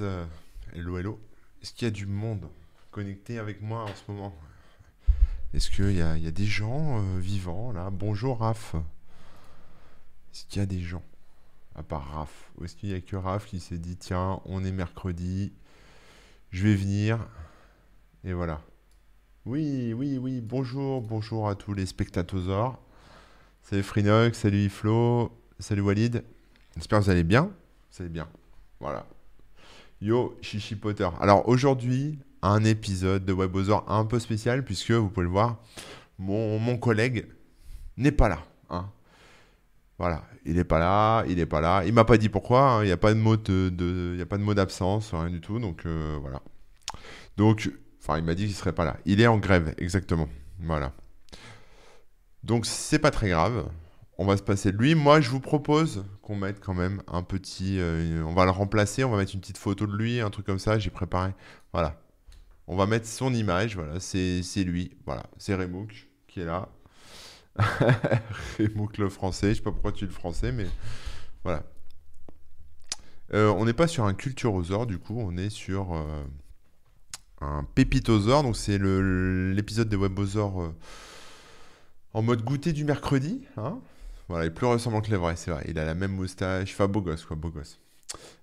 Euh, hello, hello. Est-ce qu'il y a du monde connecté avec moi en ce moment? Est-ce qu'il y a, des gens euh, vivants là? Bonjour Raph. Est-ce qu'il y a des gens? À part Raph Ou est-ce qu'il y a que Raph qui s'est dit tiens, on est mercredi, je vais venir et voilà. Oui, oui, oui. Bonjour, bonjour à tous les spectateurs. Salut Frinox, salut Flo, salut Walid. J'espère que vous allez bien. Vous allez bien. Voilà. Yo, Chichi Potter. Alors aujourd'hui, un épisode de WebOzor un peu spécial puisque vous pouvez le voir, mon, collègue n'est pas là. hein. Voilà, il n'est pas là, il n'est pas là. Il m'a pas dit pourquoi. hein. Il n'y a pas de mot d'absence, rien du tout. Donc euh, voilà. Donc, enfin, il m'a dit qu'il serait pas là. Il est en grève, exactement. Voilà. Donc c'est pas très grave. On va se passer de lui. Moi, je vous propose qu'on mette quand même un petit. euh, on va le remplacer. On va mettre une petite photo de lui, un truc comme ça. J'ai préparé. Voilà. On va mettre son image. Voilà. C'est lui. Voilà. C'est Remouk qui est là. Remouk le français. Je sais pas pourquoi tu es le français, mais voilà. Euh, on n'est pas sur un culturosaure du coup. On est sur euh, un pépitosaure. Donc c'est l'épisode des webosaures. en mode goûter du mercredi, hein Voilà, il est plus ressemblant que les vrais, c'est vrai. Il a la même moustache, enfin beau gosse, quoi, beau gosse.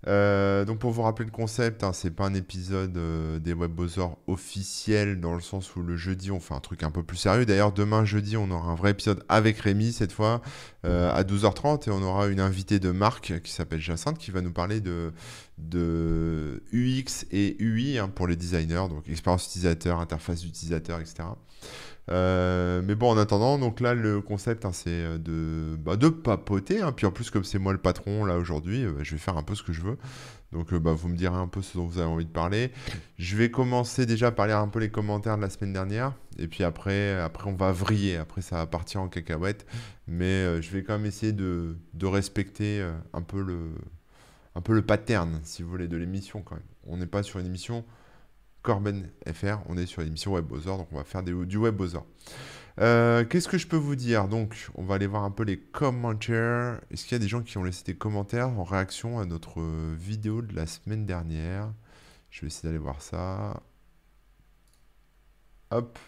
Euh, donc pour vous rappeler le concept, hein, c'est pas un épisode euh, des Webosors officiel dans le sens où le jeudi on fait un truc un peu plus sérieux. D'ailleurs demain jeudi on aura un vrai épisode avec Rémi cette fois euh, à 12h30 et on aura une invitée de Marc qui s'appelle Jacinthe qui va nous parler de, de UX et UI hein, pour les designers, donc expérience utilisateur, interface utilisateur, etc. Euh, mais bon, en attendant, donc là, le concept, hein, c'est euh, de, bah, de papoter. hein. Puis en plus, comme c'est moi le patron là aujourd'hui, euh, je vais faire un peu ce que je veux. Donc, bah, vous me direz un peu ce dont vous avez envie de parler. Je vais commencer déjà par lire un peu les commentaires de la semaine dernière. Et puis après, après on va vriller. Après, ça va partir en cacahuète. Mais je vais quand même essayer de, de respecter un peu le, un peu le pattern, si vous voulez, de l'émission quand même. On n'est pas sur une émission Corben FR, on est sur l'émission WebOzor, donc on va faire des, du WebOzor. Euh, Qu'est-ce que je peux vous dire? Donc, on va aller voir un peu les commentaires. Est-ce qu'il y a des gens qui ont laissé des commentaires en réaction à notre vidéo de la semaine dernière? Je vais essayer d'aller voir ça. Hop.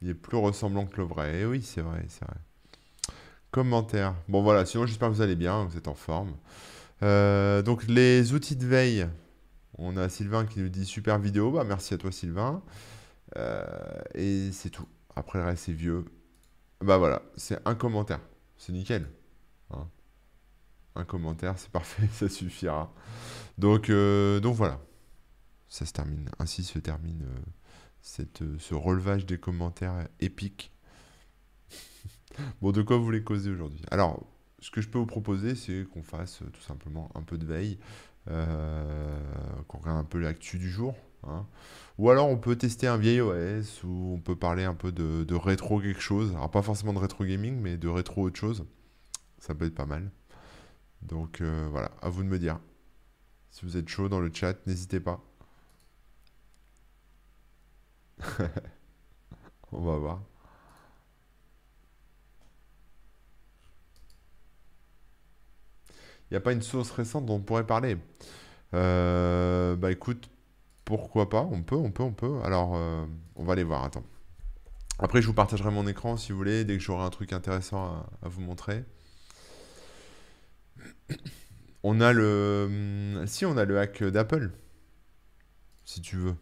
Il est plus ressemblant que le vrai. Eh oui, c'est vrai, c'est vrai. Commentaires. Bon, voilà, sinon j'espère que vous allez bien, vous êtes en forme. Euh, donc, les outils de veille. On a Sylvain qui nous dit super vidéo. Bah, merci à toi, Sylvain. Euh, et c'est tout. Après, le reste, c'est vieux. Bah voilà, c'est un commentaire. C'est nickel. hein. Un commentaire, c'est parfait, ça suffira. Donc, euh, donc voilà. Ça se termine. Ainsi se termine euh, ce relevage des commentaires épique. bon, de quoi vous voulez causer aujourd'hui? Alors, ce que je peux vous proposer, c'est qu'on fasse tout simplement un peu de veille, qu'on regarde un peu l'actu du jour. hein. Ou alors on peut tester un vieil OS, ou on peut parler un peu de, de rétro quelque chose. Alors pas forcément de rétro gaming, mais de rétro autre chose. Ça peut être pas mal. Donc euh, voilà, à vous de me dire. Si vous êtes chaud dans le chat, n'hésitez pas. On va voir. N'y a pas une source récente dont on pourrait parler. Euh, bah écoute, pourquoi pas On peut, on peut, on peut. Alors, euh, on va aller voir. Attends. Après, je vous partagerai mon écran si vous voulez, dès que j'aurai un truc intéressant à, vous montrer. On a le. hum, Si, on a le hack d'Apple. Si tu veux.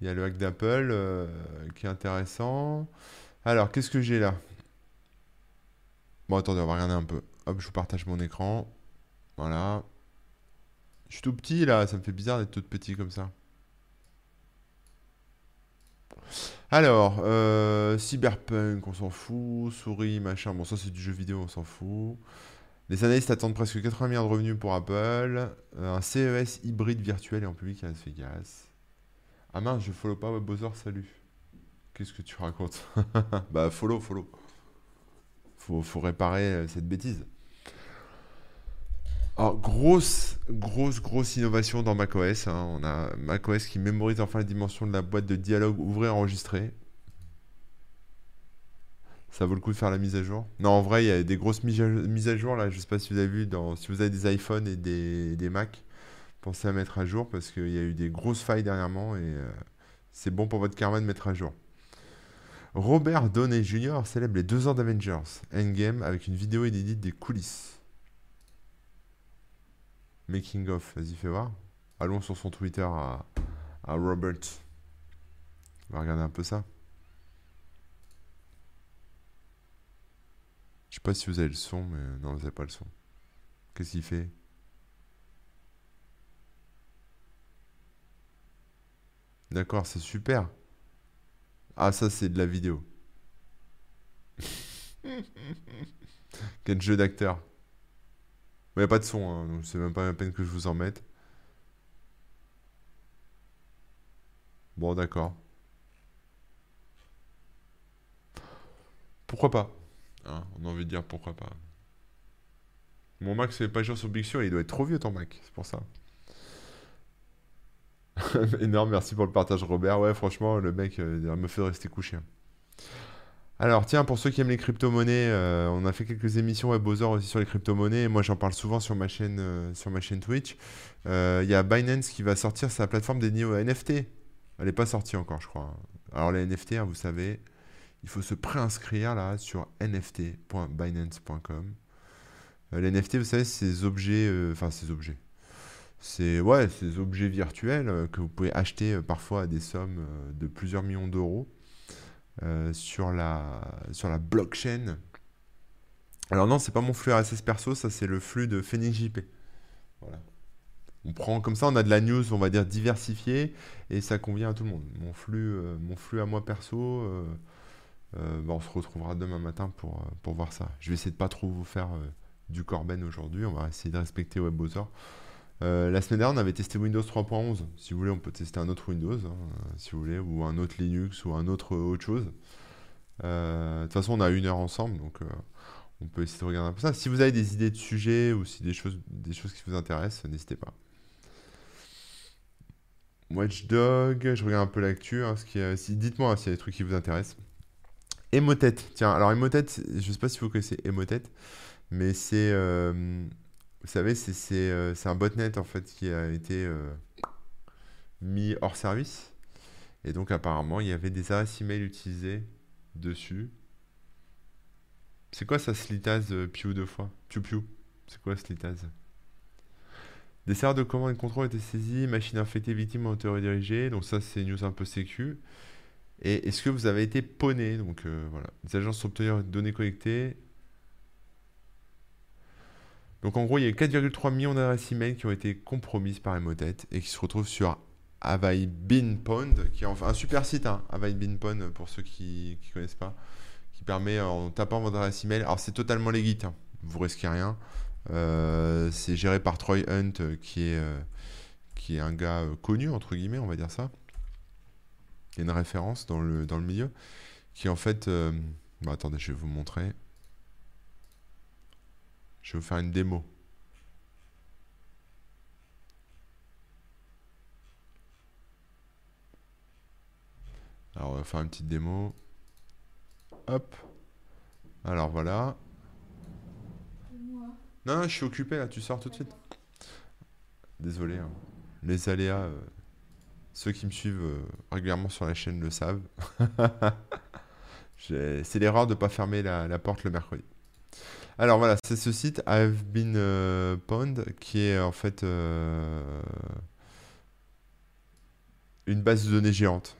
Il y a le hack d'Apple euh, qui est intéressant. Alors, qu'est-ce que j'ai là? Bon, attendez, on va regarder un peu. Hop, je vous partage mon écran. Voilà. Je suis tout petit là, ça me fait bizarre d'être tout petit comme ça. Alors, euh, Cyberpunk, on s'en fout. Souris, machin, bon, ça c'est du jeu vidéo, on s'en fout. Les analystes attendent presque 80 milliards de revenus pour Apple. Euh, un CES hybride virtuel et en public à Las Vegas. Ah mince, je follow pas WebBowser, salut. Qu'est-ce que tu racontes? Bah, follow, follow. Faut, réparer euh, cette bêtise. Grosse, grosse, grosse innovation dans macOS. hein. On a macOS qui mémorise enfin les dimensions de la boîte de dialogue ouvrir enregistré. Ça Ça vaut le coup de faire la mise à jour? Non, en vrai, il y a des grosses mises à, jour là. Je sais pas si vous avez vu, dans, si vous avez des iPhones et des, des Mac, pensez à mettre à jour parce qu'il y a eu des grosses failles dernièrement et euh, c'est bon pour votre karma de mettre à jour. Robert Downey Jr. célèbre les deux ans d'Avengers Endgame avec une vidéo inédite des coulisses. Making of, vas-y fais voir. Allons sur son Twitter à, Robert. On va regarder un peu ça. Je sais pas si vous avez le son, mais non, vous n'avez pas le son. Qu'est-ce qu'il fait? D'accord, c'est super. Ah, ça, c'est de la vidéo. Quel jeu d'acteur. Il n'y a pas de son, hein, donc c'est même pas la peine que je vous en mette. Bon, d'accord. Pourquoi pas? Hein, On a envie de dire pourquoi pas. Mon Mac, c'est pas jour sur Big Sur, il doit être trop vieux ton Mac, c'est pour ça. Énorme, merci pour le partage Robert. Ouais, franchement, le mec euh, me fait rester couché. Alors, tiens, pour ceux qui aiment les crypto-monnaies, euh, on a fait quelques émissions WebOzer aussi sur les crypto-monnaies. Moi, j'en parle souvent sur ma chaîne, euh, Twitch. Il y a Binance qui va sortir sa plateforme dédiée aux NFT. Elle n'est pas sortie encore, je crois. Alors, les NFT, hein, vous savez, il faut se préinscrire là sur nft.binance.com. les NFT, vous savez, c'est ces objets, enfin, ces objets c'est ouais, ces objets virtuels euh, que vous pouvez acheter euh, parfois à des sommes euh, de plusieurs millions d'euros sur, la, sur la blockchain. Alors non, c'est pas mon flux RSS perso, ça c'est le flux de PhoenixJP. Voilà. On prend comme ça, on a de la news, on va dire diversifiée, et ça convient à tout le monde. Mon flux, mon flux à moi perso, bah, on se retrouvera demain matin pour, pour voir ça. Je vais essayer de pas trop vous faire du Corben aujourd'hui, on va essayer de respecter WebBrowser. Euh, la semaine dernière, on avait testé Windows 3.11. Si vous voulez, on peut tester un autre Windows, hein, si vous voulez, ou un autre Linux, ou un autre autre chose. Euh, de toute façon, on a une heure ensemble, donc euh, on peut essayer de regarder un peu ça. Si vous avez des idées de sujets ou si des choses, des choses qui vous intéressent, n'hésitez pas. Watchdog, je regarde un peu l'actu. Hein, si, Dites-moi s'il y a des trucs qui vous intéressent. Emotet, tiens, alors Emotet, je ne sais pas si vous connaissez Emotet, mais c'est vous savez, euh, c'est un botnet en fait qui a été euh, mis hors service. Et donc apparemment, il y avait des adresses email utilisées dessus. C'est quoi ça, Slitaz euh, Piu deux fois? Piu Piu. C'est quoi Slitaz? Des serveurs de commande et contrôle étaient saisis, machine infectée, victime ont été redirigées. Donc ça, c'est news un peu sécu. Et est-ce que vous avez été poné Donc voilà, les agences ont obtenu des données collectées donc en gros, il y a 4,3 millions d'adresses email qui ont été compromises par Emotet et qui se retrouvent sur Have Pond, qui est un super site, hein, Have Pond, pour ceux qui ne connaissent pas, qui permet en tapant votre adresse email. Alors c'est totalement legit, hein, vous risquez rien. Euh, c'est géré par Troy Hunt, qui est, euh, qui est un gars euh, connu, entre guillemets, on va dire ça. Il y a une référence dans le, dans le milieu, qui en fait... Bah, attendez, je vais vous montrer. Je vais vous faire une démo. Alors, on va faire une petite démo. Hop. Alors, voilà. Non, je suis occupé là, tu sors tout de suite. Désolé. Hein. Les aléas, euh, ceux qui me suivent euh, régulièrement sur la chaîne le savent. C'est l'erreur de ne pas fermer la porte le mercredi. Alors voilà, c'est ce site I've Been euh, Pond qui est en fait euh, une base de données géante,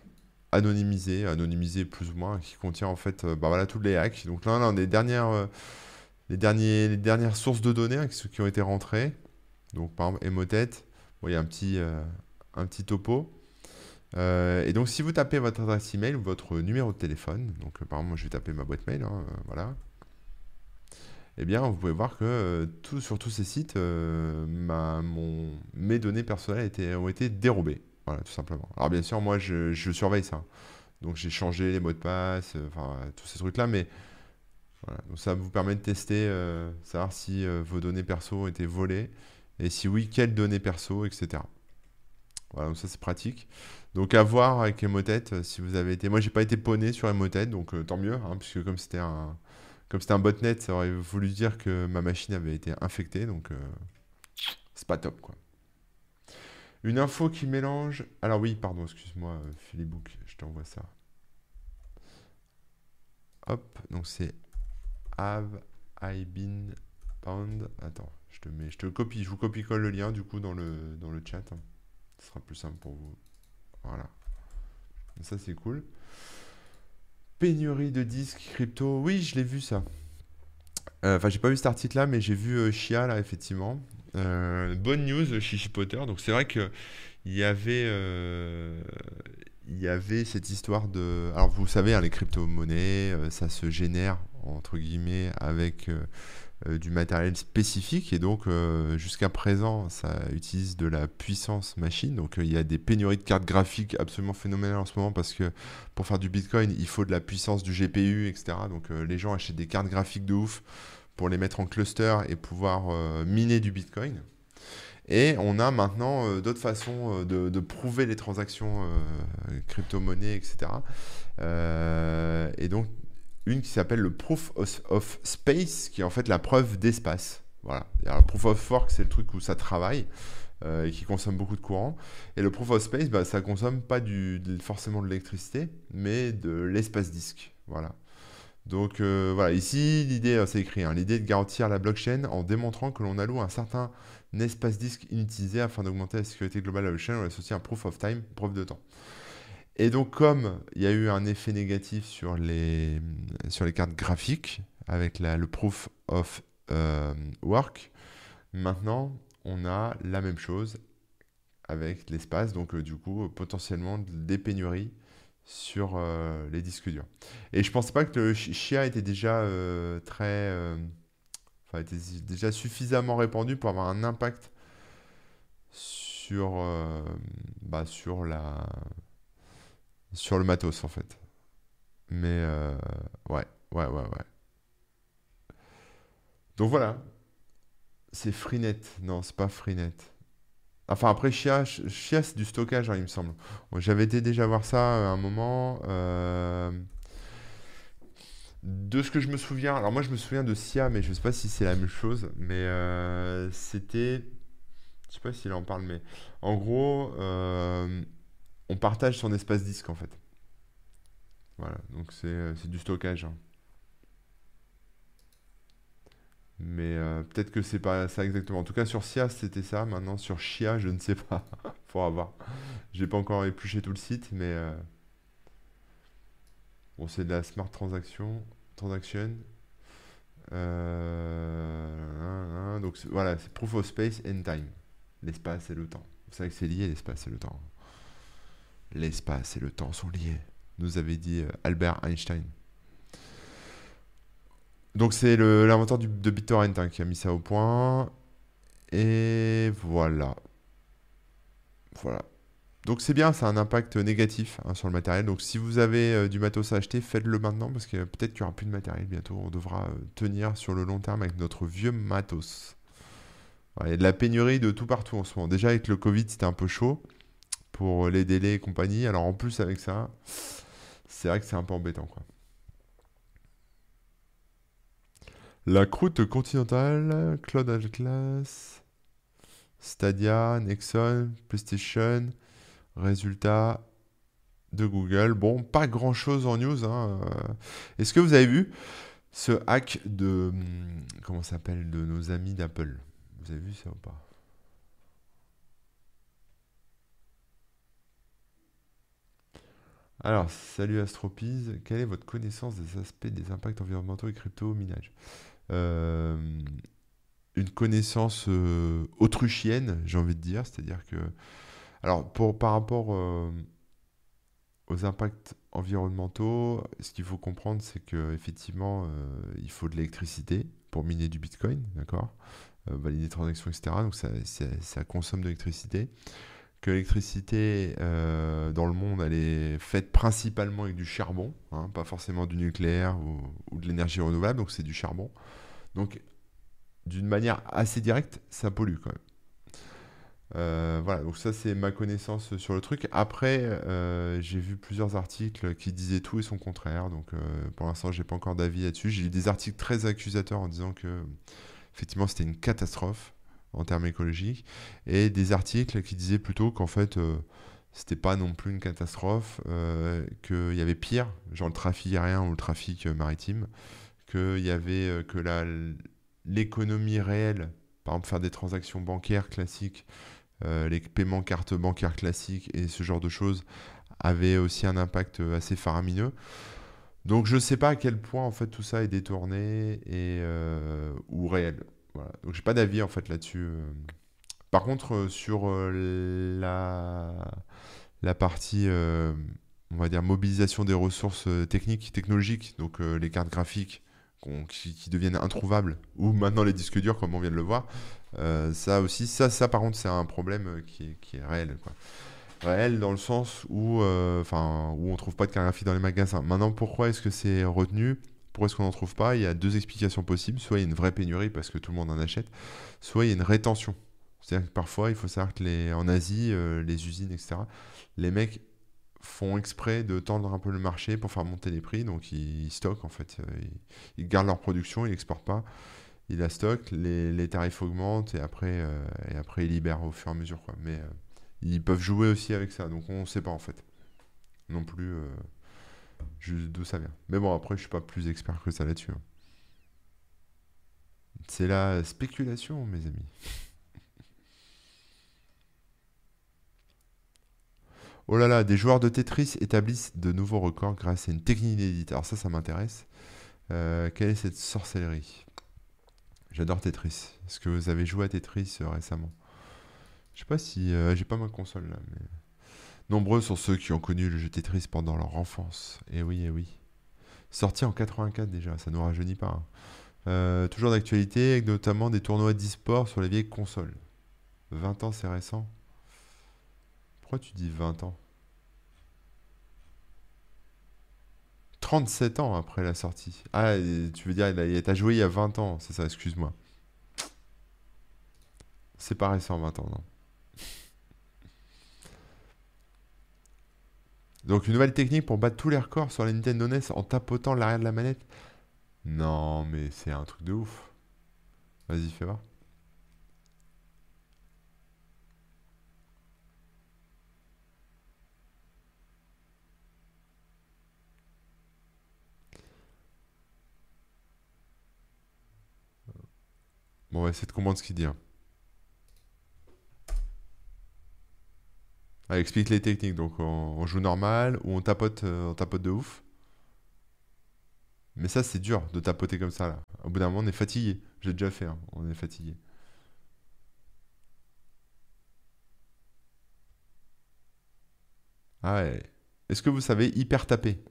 anonymisée, anonymisée plus ou moins, qui contient en fait euh, bah voilà, tous les hacks. Donc là, a des dernières, les, les dernières sources de données hein, qui, ont été rentrées. Donc par exemple, Emotet, il y a un petit, un petit topo. et donc si vous tapez votre adresse email ou votre numéro de téléphone, donc par exemple moi je vais taper ma boîte mail, hein, voilà, eh bien, vous pouvez voir que euh, sur tous ces sites, euh, mes données personnelles ont été dérobées. Voilà, tout simplement. Alors, bien sûr, moi, je, surveille ça. Donc, j'ai changé les mots de passe, euh, enfin, tous ces trucs-là, mais ça vous permet de tester, savoir si vos données perso ont été volées, et si oui, quelles données perso, etc. Voilà, donc ça c'est pratique. Donc à voir avec Emotet si vous avez été. Moi j'ai pas été poney sur Emotet, donc tant mieux, hein, puisque comme c'était un comme c'était un botnet, ça aurait voulu dire que ma machine avait été infectée, donc euh, c'est pas top quoi. Une info qui mélange. Alors oui, pardon, excuse-moi, Philibook, je t'envoie ça. Hop, donc c'est Have I been pound Attends, je te mets, je te copie, je vous copie colle le lien du coup dans le dans le chat. Ce sera plus simple pour vous. Voilà. Ça, c'est cool. Pénurie de disques crypto. Oui, je l'ai vu ça. Euh, enfin, j'ai pas vu cet article-là, mais j'ai vu euh, Chia, là, effectivement. Euh, bonne news, Chichi Potter. Donc, c'est vrai que il y avait, il y avait cette histoire de. Alors, vous savez, hein, les crypto-monnaies, ça se génère, entre guillemets, avec euh, du matériel spécifique. Et donc euh, jusqu'à présent ça utilise de la puissance machine. Donc euh, il y a des pénuries de cartes graphiques absolument phénoménales en ce moment parce que pour faire du bitcoin il faut de la puissance du GPU etc donc les gens achètent des cartes graphiques de ouf pour les mettre en cluster et pouvoir miner du bitcoin. Et on a maintenant d'autres façons de, de, prouver les transactions crypto-monnaies, etc. et donc, une qui s'appelle le Proof of, Space, qui est en fait la preuve d'espace. Voilà. le Proof of Work, c'est le truc où ça travaille euh, et qui consomme beaucoup de courant. Et le Proof of Space, bah, ça consomme pas du, forcément de l'électricité, mais de l'espace disque. Voilà. Donc euh, voilà, ici l'idée, euh, c'est écrit, hein, l'idée de garantir la blockchain en démontrant que l'on alloue un certain espace disque inutilisé afin d'augmenter la sécurité globale de la blockchain, on associe un proof of time, preuve de temps. Et donc, comme il y a eu un effet négatif sur les, sur les cartes graphiques avec le proof of euh, work, maintenant on a la même chose avec l'espace. Donc, euh, du coup, potentiellement des pénuries sur euh, les disques durs. Et je ne pensais pas que le Chia était déjà très. enfin, était déjà suffisamment répandu pour avoir un impact sur, bah, sur la sur le matos en fait. Mais euh, ouais, ouais, ouais, ouais. Donc voilà. C'est Freenet. Non, c'est pas Freenet. Enfin, après, Chia, c'est du stockage, hein, il me semble. J'avais été déjà voir ça à un moment. Euh, de ce que je me souviens, alors moi je me souviens de Sia, mais je sais pas si c'est la même chose. Mais euh, c'était. Je sais pas s'il en parle, mais en gros, on partage son espace disque en fait. Voilà, donc c'est euh, du stockage. Hein. Mais euh, peut-être que c'est pas ça exactement. En tout cas, sur SIA, c'était ça. Maintenant, sur Chia, je ne sais pas. Faut avoir. J'ai pas encore épluché tout le site, mais euh, bon, c'est de la smart transaction, transaction. donc voilà, c'est proof of space and time, l'espace et le temps. Vous savez que c'est lié l'espace et le temps. L'espace et le temps sont liés, nous avait dit euh, Albert Einstein. Donc c'est l'inventeur de BitTorrent hein, qui a mis ça au point. Et voilà. Voilà. Donc c'est bien, ça a un impact négatif hein, sur le matériel. Donc si vous avez euh, du matos à acheter, faites-le maintenant parce que peut-être qu'il n'y aura plus de matériel bientôt. On devra euh, tenir sur le long terme avec notre vieux matos. il y a de la pénurie de tout partout en ce moment. Déjà avec le Covid, c'était un peu chaud pour les délais et compagnie. Alors en plus avec ça, c'est vrai que c'est un peu embêtant quoi. La croûte continentale, Cloud Atlas, Stadia, Nexon, PlayStation, résultat de Google. Bon, pas grand chose en news. Hein. Est-ce que vous avez vu ce hack de. Hum, comment s'appelle De nos amis d'Apple? Vous avez vu ça ou pas? Alors, salut Astropise, quelle est votre connaissance des aspects des impacts environnementaux et crypto au minage euh, Une connaissance euh, autruchienne, j'ai envie de dire, c'est-à-dire que... Alors, pour, par rapport euh, aux impacts environnementaux, ce qu'il faut comprendre, c'est qu'effectivement, il faut de l'électricité pour miner du Bitcoin, d'accord? Valider des transactions, etc. Donc, ça consomme de l'électricité que l'électricité euh, dans le monde, elle est faite principalement avec du charbon, hein, pas forcément du nucléaire ou, de l'énergie renouvelable, donc c'est du charbon. Donc, d'une manière assez directe, ça pollue quand même. Euh, voilà, donc ça c'est ma connaissance sur le truc. Après, euh, j'ai vu plusieurs articles qui disaient tout et son contraire, donc pour l'instant j'ai pas encore d'avis là-dessus. J'ai lu des articles très accusateurs en disant que effectivement c'était une catastrophe en termes écologiques, et des articles qui disaient plutôt qu'en fait c'était pas non plus une catastrophe, qu'il y avait pire, genre le trafic aérien ou le trafic maritime, qu'il y avait que l'économie réelle, par exemple faire des transactions bancaires classiques euh, les paiements cartes bancaires classiques et ce genre de choses avaient aussi un impact euh, assez faramineux. Donc je ne sais pas à quel point en fait tout ça est détourné et euh, ou réel. Voilà. Donc j'ai pas d'avis en fait là-dessus. Par contre sur la la partie on va dire mobilisation des ressources techniques, technologiques, donc les cartes graphiques qui, deviennent introuvables ou maintenant les disques durs comme on vient de le voir. Euh, ça aussi, ça, ça par contre, c'est un problème euh, qui est, qui est réel. Réel dans le sens où, euh, enfin, où on trouve pas de cartographie dans les magasins. Maintenant, pourquoi est-ce que c'est retenu? Pourquoi est-ce qu'on n'en trouve pas Il y a deux explications possibles. Soit il y a une vraie pénurie parce que tout le monde en achète, soit il y a une rétention. C'est-à-dire que parfois, il faut savoir que les, en Asie, les usines, etc., les mecs font exprès de tendre un peu le marché pour faire monter les prix. Donc ils, stockent en fait. Ils, ils, gardent leur production, ils n'exportent pas il la stocke, les, tarifs augmentent et après, euh, et après ils libèrent au fur et à mesure. Mais euh, ils peuvent jouer aussi avec ça, donc on ne sait pas en fait. Non plus euh, d'où ça vient. Mais bon, après, je suis pas plus expert que ça là-dessus. Hein. C'est la spéculation, mes amis. Oh là là, des joueurs de Tetris établissent de nouveaux records grâce à une technique inédite. Alors ça, ça m'intéresse. quelle est cette sorcellerie? J'adore Tetris. Est-ce que vous avez joué à Tetris euh, récemment? Je sais pas si. Euh, j'ai pas ma console là, mais. Nombreux sont ceux qui ont connu le jeu Tetris pendant leur enfance. Eh oui, eh oui. Sorti en 84 déjà, ça nous rajeunit pas. Hein. Euh, toujours d'actualité, avec notamment des tournois d'e-sport sur les vieilles consoles. 20 ans, c'est récent. Pourquoi tu dis 20 ans? 37 ans après la sortie. Ah, tu veux dire, a, joué il y a 20 ans, c'est ça, excuse-moi. C'est pas récent, 20 ans, non. Donc une nouvelle technique pour battre tous les records sur la Nintendo NES en tapotant l'arrière de la manette. Non, mais c'est un truc de ouf. Vas-y, fais voir. Bon, on va essayer de comprendre ce qu'il dit. Hein. Ah, explique les techniques. Donc, on, joue normal ou on tapote, euh, on tapote de ouf. Mais ça, c'est dur de tapoter comme ça. Là. Au bout d'un moment, on est fatigué. J'ai déjà fait. Hein. On est fatigué. Ah ouais. Est-ce que vous savez hyper taper?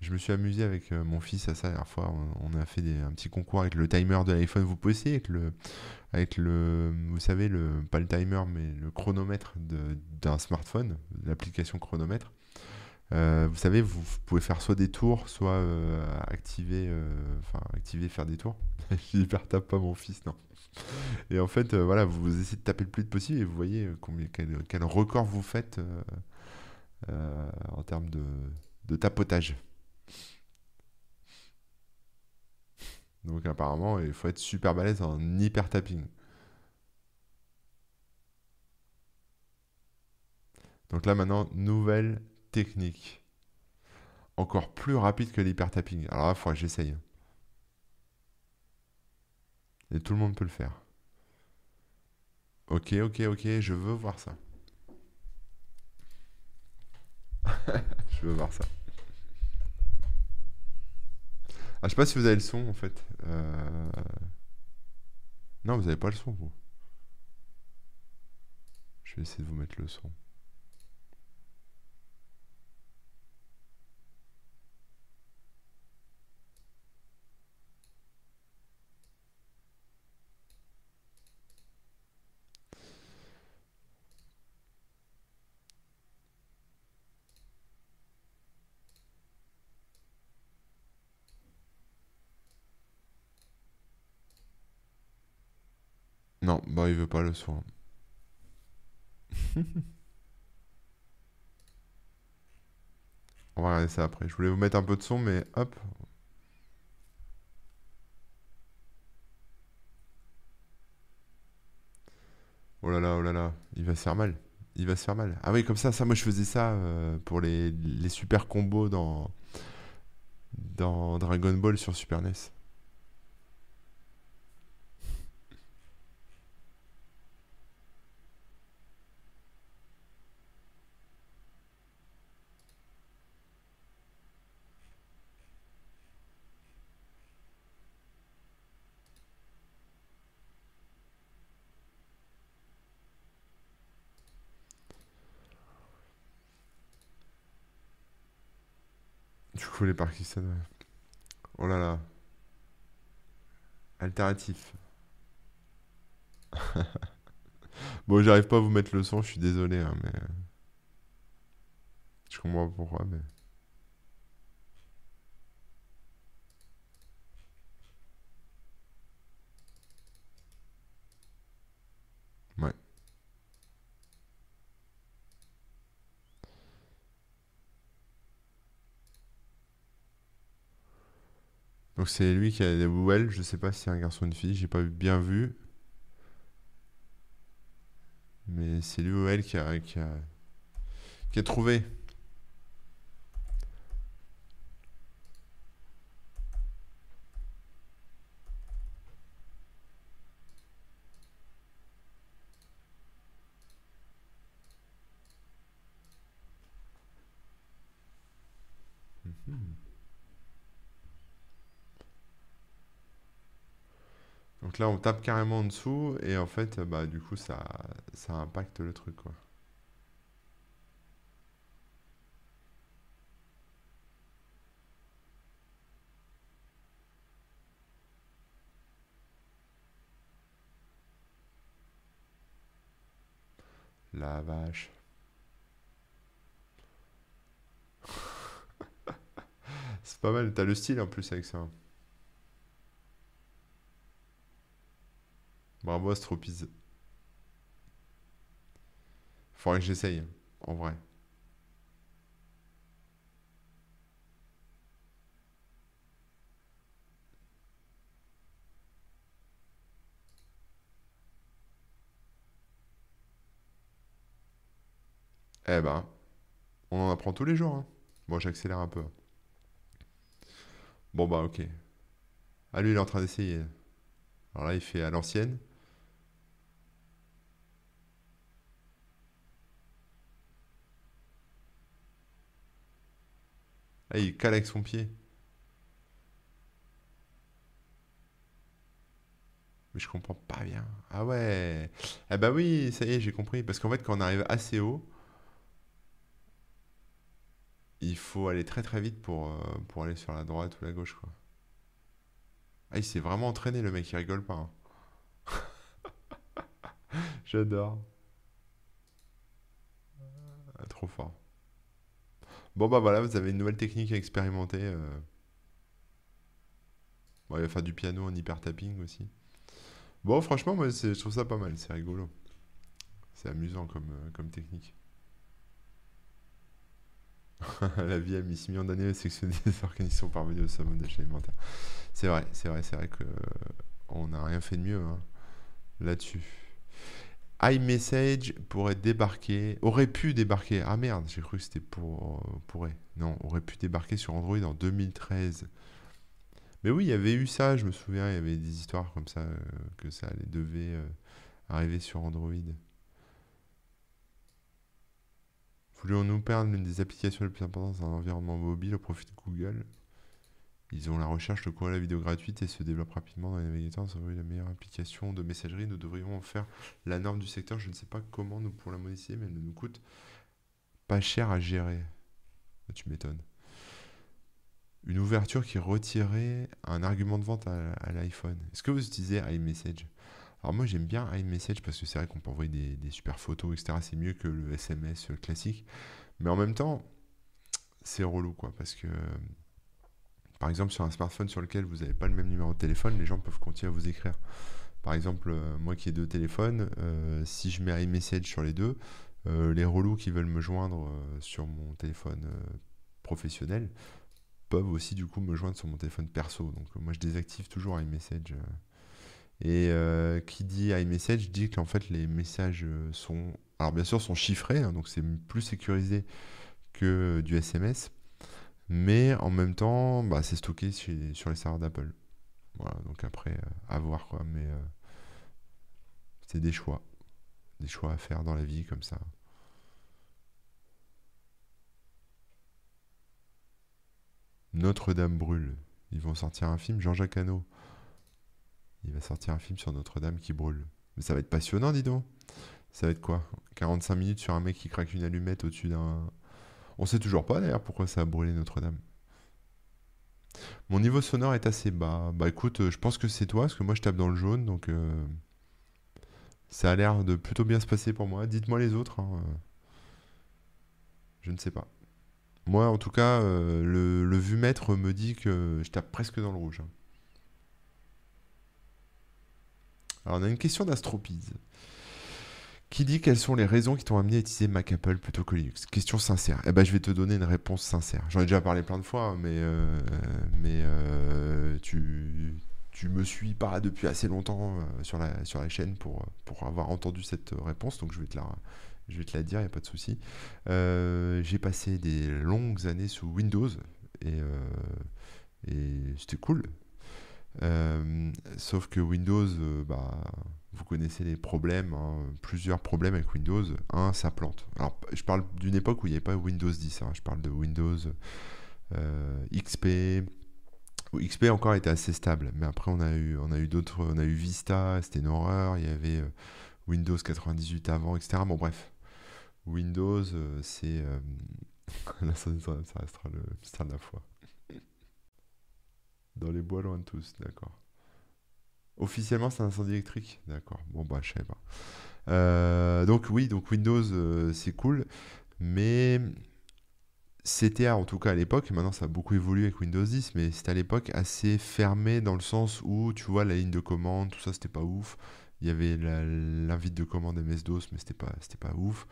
Je me suis amusé avec euh, mon fils à ça la dernière fois. On, a fait un petit concours avec le timer de l'iPhone. Vous pouvez avec le, avec le, vous savez, le, pas le timer, mais le chronomètre d'un smartphone, l'application chronomètre. Euh, vous savez, vous, pouvez faire soit des tours, soit euh, activer, enfin activer, faire des tours. J'hyper tape pas mon fils, non. Et en fait, voilà, vous essayez de taper le plus vite possible et vous voyez combien, quel, record vous faites en termes de, de tapotage. Donc apparemment, il faut être super balèze en hyper tapping. Donc là maintenant, nouvelle technique. Encore plus rapide que l'hyper tapping. Alors là, il faudra que j'essaye. Et tout le monde peut le faire. Ok, ok, ok, je veux voir ça. je veux voir ça. Ah, je sais pas si vous avez le son en fait. Euh, non, vous avez pas le son vous. Je vais essayer de vous mettre le son. Non, bah il veut pas le son. On va regarder ça après. Je voulais vous mettre un peu de son, mais hop. Oh là là, oh là là, il va se faire mal. Il va se faire mal. Ah oui, comme ça, ça, moi je faisais ça euh, pour les, les super combos dans, dans Dragon Ball sur Super NES. Les Parkinson, ouais. Oh là là. Alternatif. Bon, j'arrive pas à vous mettre le son, je suis désolé, hein, mais... Je comprends pourquoi, mais... Ouais. Donc c'est lui qui a des well, je sais pas si c'est un garçon ou une fille, j'ai pas bien vu. Mais c'est lui ou elle qui a, qui a, qui a trouvé. Mhm. Donc là, on tape carrément en dessous et en fait, bah du coup, ça, ça impacte le truc, quoi. La vache. C'est pas mal, t'as le style en plus avec ça. Bravo Astropiz. Faudrait que j'essaye, en vrai. Eh ben, on en apprend tous les jours. Hein. Bon, j'accélère un peu. Bon bah ok. Ah lui, il est en train d'essayer. Alors là, il fait à l'ancienne. Ah, il cale avec son pied. Mais je comprends pas bien. Ah ouais. Ah bah oui, ça y est, j'ai compris. Parce qu'en fait, quand on arrive assez haut, il faut aller très très vite pour, euh, pour aller sur la droite ou la gauche, quoi. Ah, il s'est vraiment entraîné, le mec, il rigole pas. hein. J'adore. Ah, trop fort. Bon bah voilà, vous avez une nouvelle technique à expérimenter. euh. Il va faire du piano en hyper tapping aussi. Bon, franchement, moi, c'est- je trouve ça pas mal, c'est rigolo. C'est amusant comme, euh, technique. La vie a mis 6 millions d'années à sectionner des organisations parvenues au sommet des chaînes alimentaires. C'est vrai, c'est vrai, c'est vrai que euh, on n'a rien fait de mieux hein, là-dessus. iMessage pourrait débarquer, aurait pu débarquer. Ah merde, j'ai cru que c'était pour euh, pourrait. Non, aurait pu débarquer sur Android en 2013. Mais oui, il y avait eu ça, je me souviens, il y avait des histoires comme ça euh, que ça allait devait euh, arriver sur Android. Voulons-nous perdre l'une des applications les plus importantes dans l'environnement mobile au profit de Google? Ils ont la recherche, le courrier, la vidéo gratuite et se développent rapidement dans les navigateurs. C'est la meilleure application de messagerie. Nous devrions en faire la norme du secteur. Je ne sais pas comment nous pourrons la modifier, mais elle ne nous coûte pas cher à gérer. Ah, Tu m'étonnes. Une ouverture qui retirait un argument de vente à, à l'iPhone. Est-ce que vous utilisez iMessage? Alors moi j'aime bien iMessage parce que c'est vrai qu'on peut envoyer des, des super photos, etc. C'est mieux que le SMS classique. Mais en même temps, c'est relou quoi. Parce que par exemple sur un smartphone sur lequel vous n'avez pas le même numéro de téléphone, les gens peuvent continuer à vous écrire. Par exemple, euh, moi qui ai deux téléphones, euh, si je mets iMessage sur les deux, les relous qui veulent me joindre sur mon téléphone professionnel peuvent aussi du coup me joindre sur mon téléphone perso. Donc moi je désactive toujours iMessage. Et qui dit iMessage dit qu'en fait les messages sont, alors bien sûr sont chiffrés, hein, donc c'est plus sécurisé que du SMS, mais en même temps bah, c'est stocké sur les serveurs d'Apple. Voilà, donc après à voir quoi, mais c'est des choix, des choix à faire dans la vie comme ça. Notre-Dame brûle. Ils vont sortir un film, Jean-Jacques Hano. Il va sortir un film sur Notre-Dame qui brûle. Mais ça va être passionnant, dis donc. Ça va être quoi? 45 minutes sur un mec qui craque une allumette au-dessus d'un. On sait toujours pas d'ailleurs pourquoi ça a brûlé Notre-Dame. Mon niveau sonore est assez bas. Bah écoute, je pense que c'est toi, parce que moi je tape dans le jaune, donc euh, ça a l'air de plutôt bien se passer pour moi. Dites-moi les autres. Hein. Je ne sais pas. Moi, en tout cas, euh, le, le vue-mètre me dit que je tape presque dans le rouge. Hein. Alors, on a une question d'Astropise qui dit quelles sont les raisons qui t'ont amené à utiliser Mac Apple plutôt que Linux? Question sincère. Eh ben, je vais te donner une réponse sincère. J'en ai déjà parlé plein de fois, hein, mais, euh, mais euh, tu, tu me suis pas depuis assez longtemps sur, la, sur la chaîne pour, pour avoir entendu cette réponse, donc je vais te la, je vais te la dire, il n'y a pas de souci. Euh, j'ai passé des longues années sous Windows et, euh, c'était cool. Euh, sauf que Windows, bah, vous connaissez les problèmes, hein, plusieurs problèmes avec Windows. Un, ça plante. Alors, je parle d'une époque où il n'y avait pas Windows 10, hein. je parle de Windows XP. XP encore était assez stable, mais après on a eu, on a eu d'autres, on a eu Vista, c'était une horreur. Il y avait Windows 98 avant, etc. Bon bref, Windows, euh, c'est. Euh, ça, restera le mystère de la foi. Dans les bois loin de tous, d'accord. Officiellement, c'est un incendie électrique, d'accord. Bon, bah, je sais pas. Euh, donc, oui, donc Windows, c'est cool, mais c'était en tout cas à l'époque, maintenant ça a beaucoup évolué avec Windows 10, mais c'était à l'époque assez fermé dans le sens où, tu vois, la ligne de commande, tout ça, c'était pas ouf. Il y avait l'invite de commande MS-DOS, mais c'était pas, pas ouf.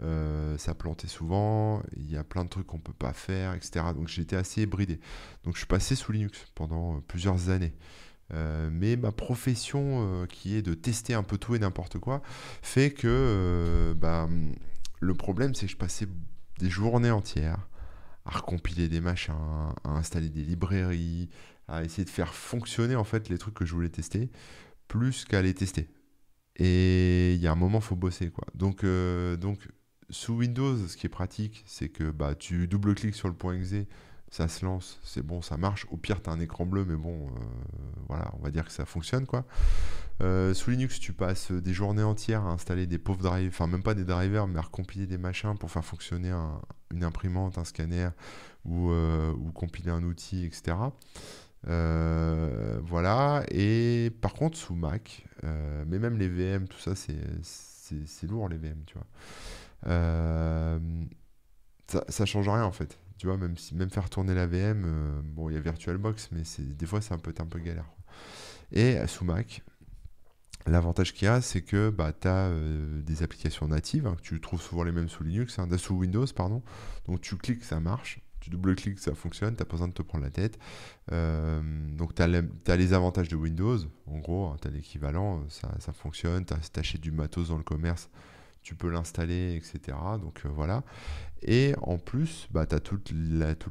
Euh, ça plantait souvent, il y a plein de trucs qu'on peut pas faire, etc. Donc j'étais assez bridé. Donc je suis passé sous Linux pendant euh, plusieurs années. Euh, mais ma profession qui est de tester un peu tout et n'importe quoi fait que bah, le problème c'est que je passais des journées entières à recompiler des machins, à installer des librairies, à essayer de faire fonctionner en fait les trucs que je voulais tester, plus qu'à les tester. Et il y a un moment, faut bosser quoi. Donc, donc sous Windows, ce qui est pratique, c'est que bah, tu double-cliques sur le point .exe, ça se lance, c'est bon, ça marche. Au pire, tu as un écran bleu, mais bon, euh, voilà, on va dire que ça fonctionne, quoi. Euh, sous Linux, tu passes des journées entières à installer des pauvres drivers, enfin même pas des drivers, mais à recompiler des machins pour faire fonctionner une imprimante, un scanner ou, euh, compiler un outil, etc. voilà. Et par contre, sous Mac, mais même les VM, tout ça, c'est lourd les VM, tu vois. Ça, ça change rien en fait. Tu vois, même, si, même faire tourner la VM, euh, bon, il y a VirtualBox, mais des fois c'est un peu, un peu galère. Et sous Mac, L'avantage qu'il y a, c'est que bah, tu as euh, des applications natives, hein, tu trouves souvent les mêmes sous Linux, hein, sous Windows, pardon. Donc tu cliques, ça marche, tu double-cliques, ça fonctionne, tu n'as pas besoin de te prendre la tête. donc tu as, les avantages de Windows, en gros, hein, tu as l'équivalent, ça, fonctionne, tu achètes du matos dans le commerce, tu peux l'installer, etc. Donc euh, voilà. Et en plus, bah, tu as tout,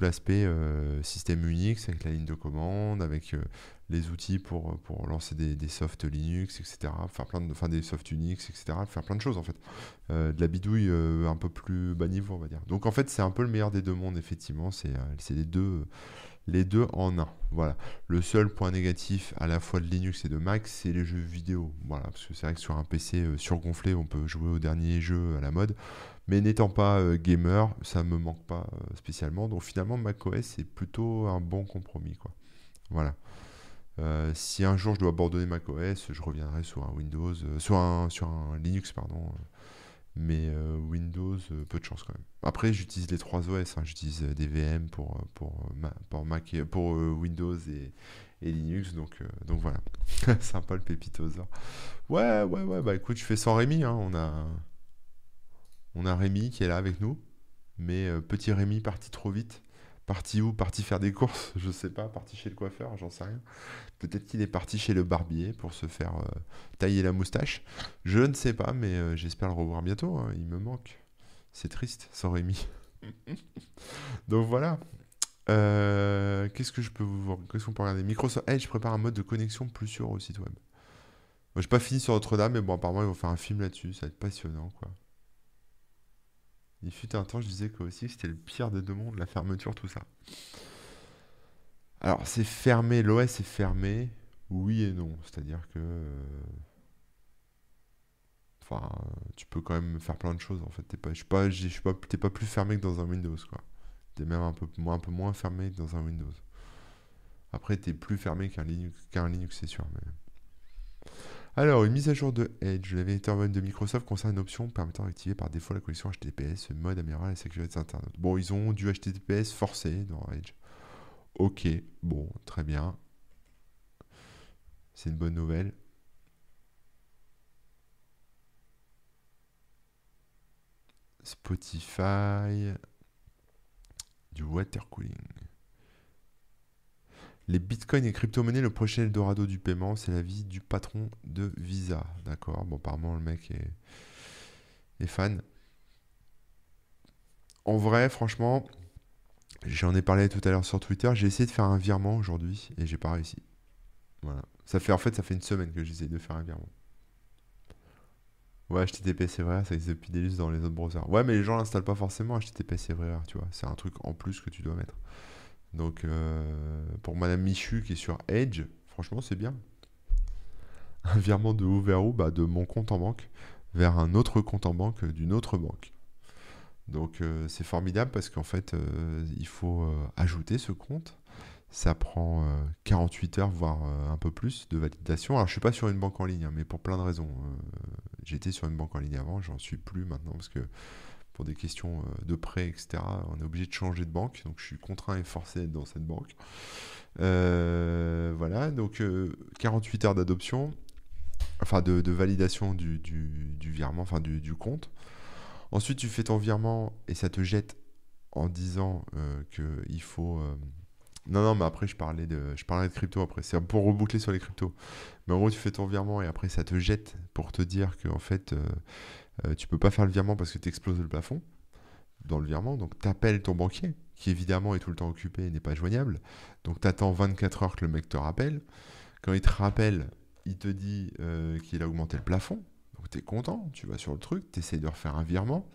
l'aspect euh, système Unix avec la ligne de commande, avec euh, les outils pour, pour lancer des, des softs Linux, etc. Faire plein de, enfin, des softs Unix, etc. Faire plein de choses en fait. de la bidouille un peu plus bas niveau, on va dire. Donc en fait, c'est un peu le meilleur des deux mondes, effectivement. C'est, c'est les deux les deux en un. Voilà. Le seul point négatif à la fois de Linux et de Mac, c'est les jeux vidéo. Voilà, parce que c'est vrai que sur un PC euh, surgonflé, on peut jouer aux derniers jeux à la mode. Mais n'étant pas euh, gamer, ça me manque pas euh, spécialement. Donc finalement, macOS c'est plutôt un bon compromis, quoi. Voilà. si un jour je dois abandonner macOS, je reviendrai sur un Windows, sur un, un Linux, pardon mais euh, Windows, euh, peu de chance quand même. Après, j'utilise les trois OS. Hein. J'utilise euh, des VM pour, pour, pour, Mac pour Windows et, et, Linux. Donc, donc voilà. Sympa le pépitosaure. Ouais, ouais, ouais. Bah écoute, je fais sans Rémi. Hein. On, a, On a Rémi qui est là avec nous, mais petit Rémi parti trop vite. Parti où Parti faire des courses Je sais pas. Parti chez le coiffeur J'en sais rien. Peut-être qu'il est parti chez le barbier pour se faire euh, tailler la moustache. Je ne sais pas, mais euh, j'espère le revoir bientôt. hein. Il me manque. C'est triste sans Rémi. Donc voilà. Euh, Qu'est-ce que je peux vous Qu'est-ce qu'on peut regarder? Microsoft Edge prépare un mode de connexion plus sûr au site web. Moi, j'ai pas fini sur Notre-Dame, mais bon, apparemment, ils vont faire un film là-dessus. Ça va être passionnant, quoi. Il fut un temps, je disais que aussi c'était le pire des deux mondes, la fermeture, tout ça. Alors, c'est fermé, l'OS est fermé, oui et non. C'est-à-dire que. euh, Enfin, tu peux quand même faire plein de choses en fait. T'es pas, pas, plus fermé que dans un Windows, quoi. T'es même un peu, moins- fermé que dans un Windows. Après, t'es plus fermé qu'un Linux, c'est sûr. Alors, une mise à jour de Edge, la vérité urbaine de Microsoft concerne une option permettant d'activer par défaut la connexion HTTPS, mode améliorera la sécurité Internet. Bon, ils ont du HTTPS forcé dans Edge. Ok, bon, très bien. C'est une bonne nouvelle. Spotify, du water cooling. Les bitcoins et crypto-monnaies, le prochain Eldorado du paiement, c'est la vie du patron de Visa. D'accord Bon, apparemment, le mec est, fan. En vrai, franchement, j'en ai parlé tout à l'heure sur Twitter. J'ai essayé de faire un virement aujourd'hui et j'ai pas réussi. Voilà. Ça fait, en fait, ça fait une semaine que j'essaie de faire un virement. Ouais, HTTP c'est vrai, ça existe depuis des dans les autres browsers. Ouais, mais les gens l'installent pas forcément HTTP c'est vrai, tu vois. C'est un truc en plus que tu dois mettre. Donc, euh, pour Madame Michu qui est sur Edge, franchement, c'est bien. Un virement de où vers où bah, De mon compte en banque vers un autre compte en banque d'une autre banque. Donc, euh, c'est formidable parce qu'en fait, euh, il faut ajouter ce compte. Ça prend euh, 48 heures, voire un peu plus de validation. Alors, je suis pas sur une banque en ligne, hein, mais pour plein de raisons. J'étais sur une banque en ligne avant, j'en suis plus maintenant parce que pour des questions euh, de prêt, etc., on est obligé de changer de banque. Donc, je suis contraint et forcé d'être dans cette banque. Euh, voilà, donc euh, 48 heures d'adoption, enfin de, validation du, virement, enfin du, compte. Ensuite, tu fais ton virement et ça te jette en disant euh, que il faut. euh, Non, non, mais après, je parlais de, je de crypto après. C'est pour reboucler sur les cryptos. Mais en gros, tu fais ton virement et après, ça te jette pour te dire que en fait, euh, euh, tu peux pas faire le virement parce que tu exploses le plafond dans le virement. Donc, tu appelles ton banquier, qui évidemment est tout le temps occupé et n'est pas joignable. Donc, tu attends 24 heures que le mec te rappelle. Quand il te rappelle, il te dit euh, qu'il a augmenté le plafond. Donc, tu es content, tu vas sur le truc, tu essayes de refaire un virement.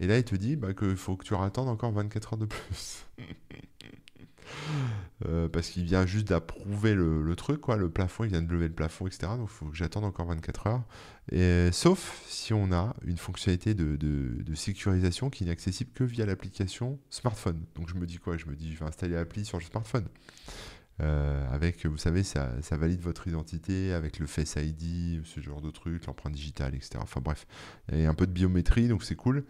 Et là, il te dit bah, qu'il faut que tu attendes encore 24 heures de plus. Euh, parce qu'il vient juste d'approuver le, truc, quoi, le plafond, il vient de lever le plafond, etc. Donc il faut que j'attende encore 24 heures. Et, sauf si on a une fonctionnalité de, sécurisation qui n'est accessible que via l'application smartphone. Donc je me dis quoi? Je me dis, je vais installer l'appli sur le smartphone. Euh, avec, vous savez, ça, valide votre identité avec le Face ID, ce genre de truc, l'empreinte digitale, etc. Enfin bref, a un peu de biométrie, donc c'est cool.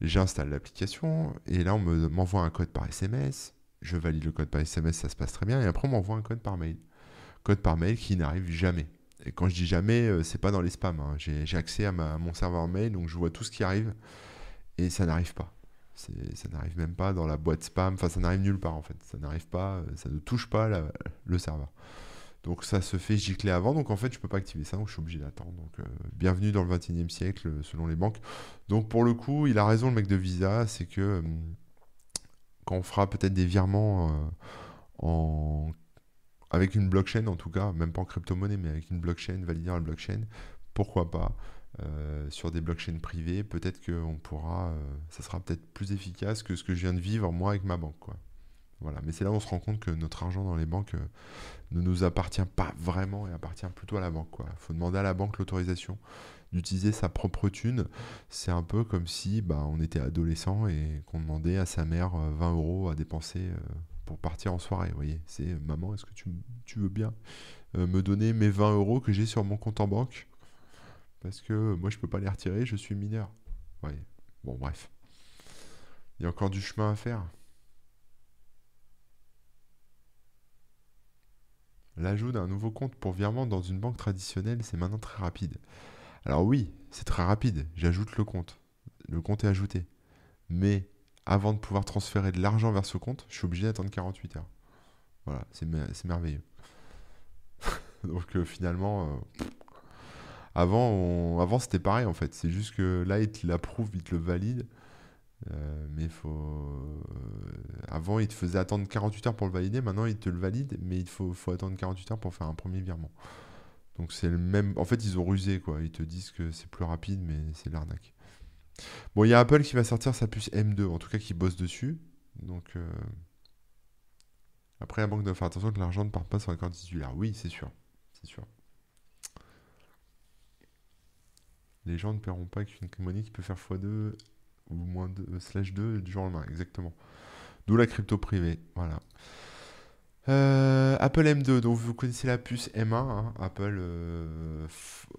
J'installe l'application et là on me- m'envoie un code par SMS. Je valide le code par SMS, ça se passe très bien. Et après on m'envoie un code par mail. Code par mail qui n'arrive jamais. Et quand je dis jamais, euh, c'est pas dans les spams. hein. J'ai accès à, mon serveur mail, donc je vois tout ce qui arrive et ça n'arrive pas. Ça n'arrive même pas dans la boîte spam. Enfin, ça n'arrive nulle part en fait. Ça n'arrive pas, euh, ça ne touche pas le serveur. Donc ça se fait gicler avant, donc en fait je peux pas activer ça, donc je suis obligé d'attendre. Donc euh, bienvenue dans le 21e siècle selon les banques. Donc pour le coup, il a raison le mec de Visa, c'est que quand on fera peut-être des virements euh, avec une blockchain en tout cas, même pas en crypto-monnaie, mais avec une blockchain, valider la blockchain, pourquoi pas euh, sur des blockchains privées, peut-être qu'on pourra, euh, ça sera peut-être plus efficace que ce que je viens de vivre moi avec ma banque, quoi. Voilà, mais c'est là où on se rend compte que notre argent dans les banques ne nous appartient pas vraiment et appartient plutôt à la banque. Il faut demander à la banque l'autorisation d'utiliser sa propre thune. C'est un peu comme si bah, on était adolescent et qu'on demandait à sa mère euh, 20 euros à dépenser euh, pour partir en soirée. Vous voyez, c'est euh, maman, est-ce que tu, tu veux bien euh, me donner mes 20 euros que j'ai sur mon compte en banque? Parce que euh, moi je peux pas les retirer, je suis mineur. Vous voyez. Bon, bref. Il y a encore du chemin à faire. L'ajout d'un nouveau compte pour virement dans une banque traditionnelle, c'est maintenant très rapide. Alors oui, c'est très rapide, j'ajoute le compte. le compte est ajouté. Mais avant de pouvoir transférer de l'argent vers ce compte, je suis obligé d'attendre 48 heures. Voilà, c'est merveilleux. Donc euh, finalement, euh, avant, avant c'était pareil en fait. C'est juste que là, il te l'approuve, il te le valide. Euh, mais faut. avant, il te faisait attendre 48 heures pour le valider. Maintenant, il te le valide, mais il faut, faut attendre 48 heures pour faire un premier virement. Donc c'est le même. En fait, ils ont rusé quoi. Ils te disent que c'est plus rapide, mais c'est l'arnaque. Bon, il y a Apple qui va sortir sa puce M2, en tout cas qui bosse dessus. Donc après, la banque doit faire attention que l'argent ne parte pas sur un compte titulaire. Oui, c'est sûr. C'est sûr. Les gens ne paieront pas qu'une monnaie qui peut faire x2 ou moins 2, slash 2 du jour au lendemain. Exactement. D'où la crypto privée. Voilà. Euh, Apple M2, donc vous connaissez la puce M1. Hein. Apple euh,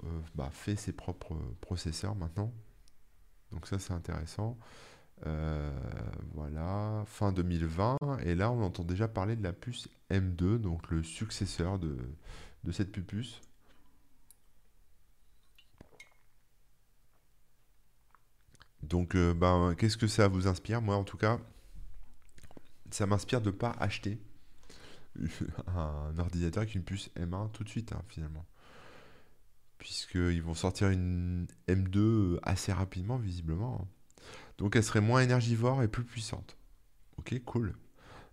euh, bah, fait ses propres processeurs maintenant. Donc ça c'est intéressant. voilà, fin 2020. Et là on entend déjà parler de la puce M2, donc le successeur de, cette puce. Donc, ben, qu'est-ce que ça vous inspire? Moi, en tout cas, ça m'inspire de ne pas acheter un ordinateur avec une puce M1 tout de suite, hein, finalement. Puisqu'ils vont sortir une M2 assez rapidement, visiblement. Hein. Donc elle serait moins énergivore et plus puissante. Ok, cool.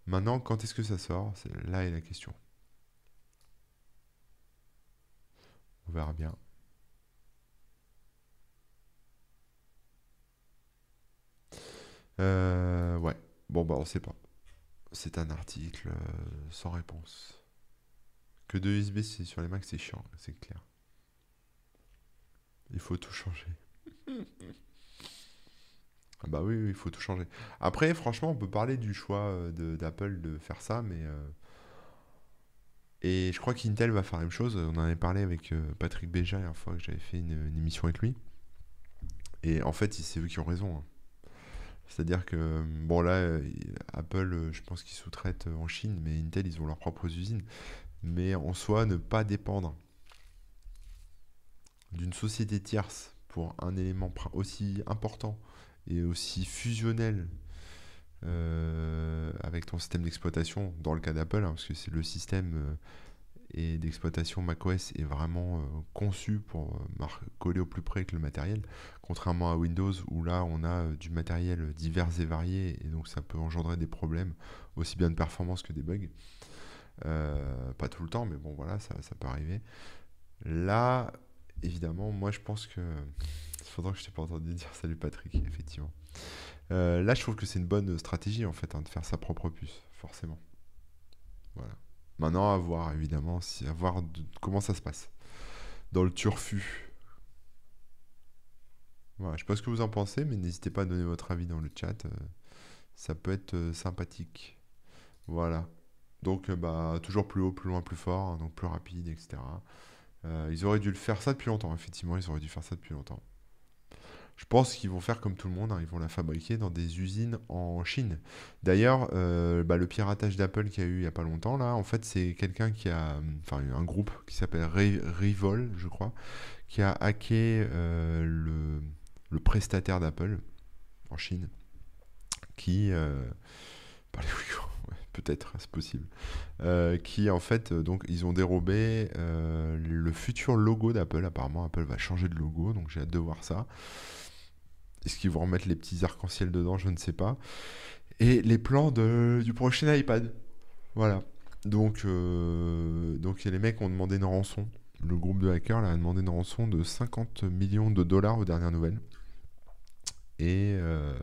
Maintenant, quand est-ce que ça sort? Là est la question. On verra bien. Euh, ouais. Bon, bah, on sait pas c'est un article euh, sans réponse. Que de USB sur les Macs, c'est chiant, c'est clair. Il faut tout changer. ah bah oui, il faut tout changer. Après, franchement, on peut parler du choix euh, d'Apple de, faire ça, mais... Euh, et je crois qu'Intel va faire la même chose. On en avait parlé avec Patrick Béja la fois que j'avais fait une, émission avec lui. Et en fait, c'est eux qui ont raison. Hein. C'est-à-dire que, bon là, euh, Apple, euh, je pense qu'ils sous-traitent euh, en Chine, mais Intel, ils ont leurs propres usines. Mais en soi, ne pas dépendre d'une société tierce pour un élément aussi important et aussi fusionnel avec ton système d'exploitation, dans le cas d'Apple, hein, parce que c'est le système et d'exploitation macOS est vraiment euh, conçu pour euh, coller au plus près que le matériel, contrairement à Windows où là on a euh, du matériel divers et varié et donc ça peut engendrer des problèmes aussi bien de performance que des bugs. pas tout le temps, mais bon voilà, ça, ça peut arriver. Là, évidemment, moi je pense que. Il faudra que je t'ai pas entendu dire salut Patrick, effectivement. là, je trouve que c'est une bonne stratégie en fait, hein, de faire sa propre puce, forcément. Voilà. Maintenant, à voir, évidemment, à voir comment ça se passe. Dans le turfu. Voilà, je sais pas ce que vous en pensez, mais n'hésitez pas à donner votre avis dans le chat. Euh, ça peut être euh, sympathique. Voilà. Donc, euh, bah, toujours plus haut, plus loin, plus fort, hein, donc plus rapide, etc. ils auraient dû le faire ça depuis longtemps, effectivement, ils auraient dû faire ça depuis longtemps. Je pense qu'ils vont faire comme tout le monde, hein, ils vont la fabriquer dans des usines en Chine. D'ailleurs, euh, bah, le piratage d'Apple qu'il y a eu il n'y a pas longtemps, là, en fait, c'est quelqu'un qui a, enfin, un groupe qui s'appelle Rivol, je crois, qui a hacké euh, le, prestataire d'Apple en Chine, qui, euh, peut-être, c'est possible, qui en fait, donc, ils ont dérobé le futur logo d'Apple. Apparemment, Apple va changer de logo, donc j'ai hâte de voir ça. Est-ce qu'ils vont remettre les petits arcs-en-ciel dedans? Je ne sais pas. Et les plans du prochain iPad. Voilà. Donc, euh, donc les mecs ont demandé une rançon. Le groupe de hackers a demandé une rançon de 50 millions de dollars aux dernières nouvelles. Et, euh,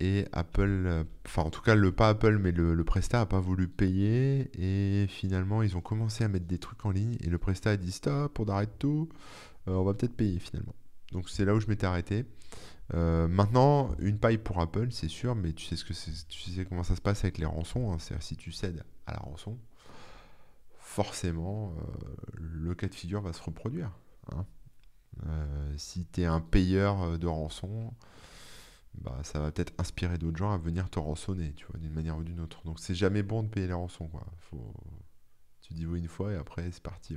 et Apple, enfin en tout cas le pas Apple mais le, le Presta a pas voulu payer et finalement ils ont commencé à mettre des trucs en ligne et le Presta a dit stop, on arrête tout, euh, on va peut-être payer finalement. Donc c'est là où je m'étais arrêté. Euh, maintenant, une paille pour Apple, c'est sûr, mais tu sais, comment ça se passe avec les rançons. Hein. C'est-à-dire si tu cèdes à la rançon, forcément, euh, le cas de figure va se reproduire. Hein. Euh, si tu es un payeur de rançon, bah, ça va peut-être inspirer d'autres gens à venir te rançonner, tu vois, d'une manière ou d'une autre. Donc c'est jamais bon de payer les rançons, quoi. Tu dis oui une fois et après c'est parti.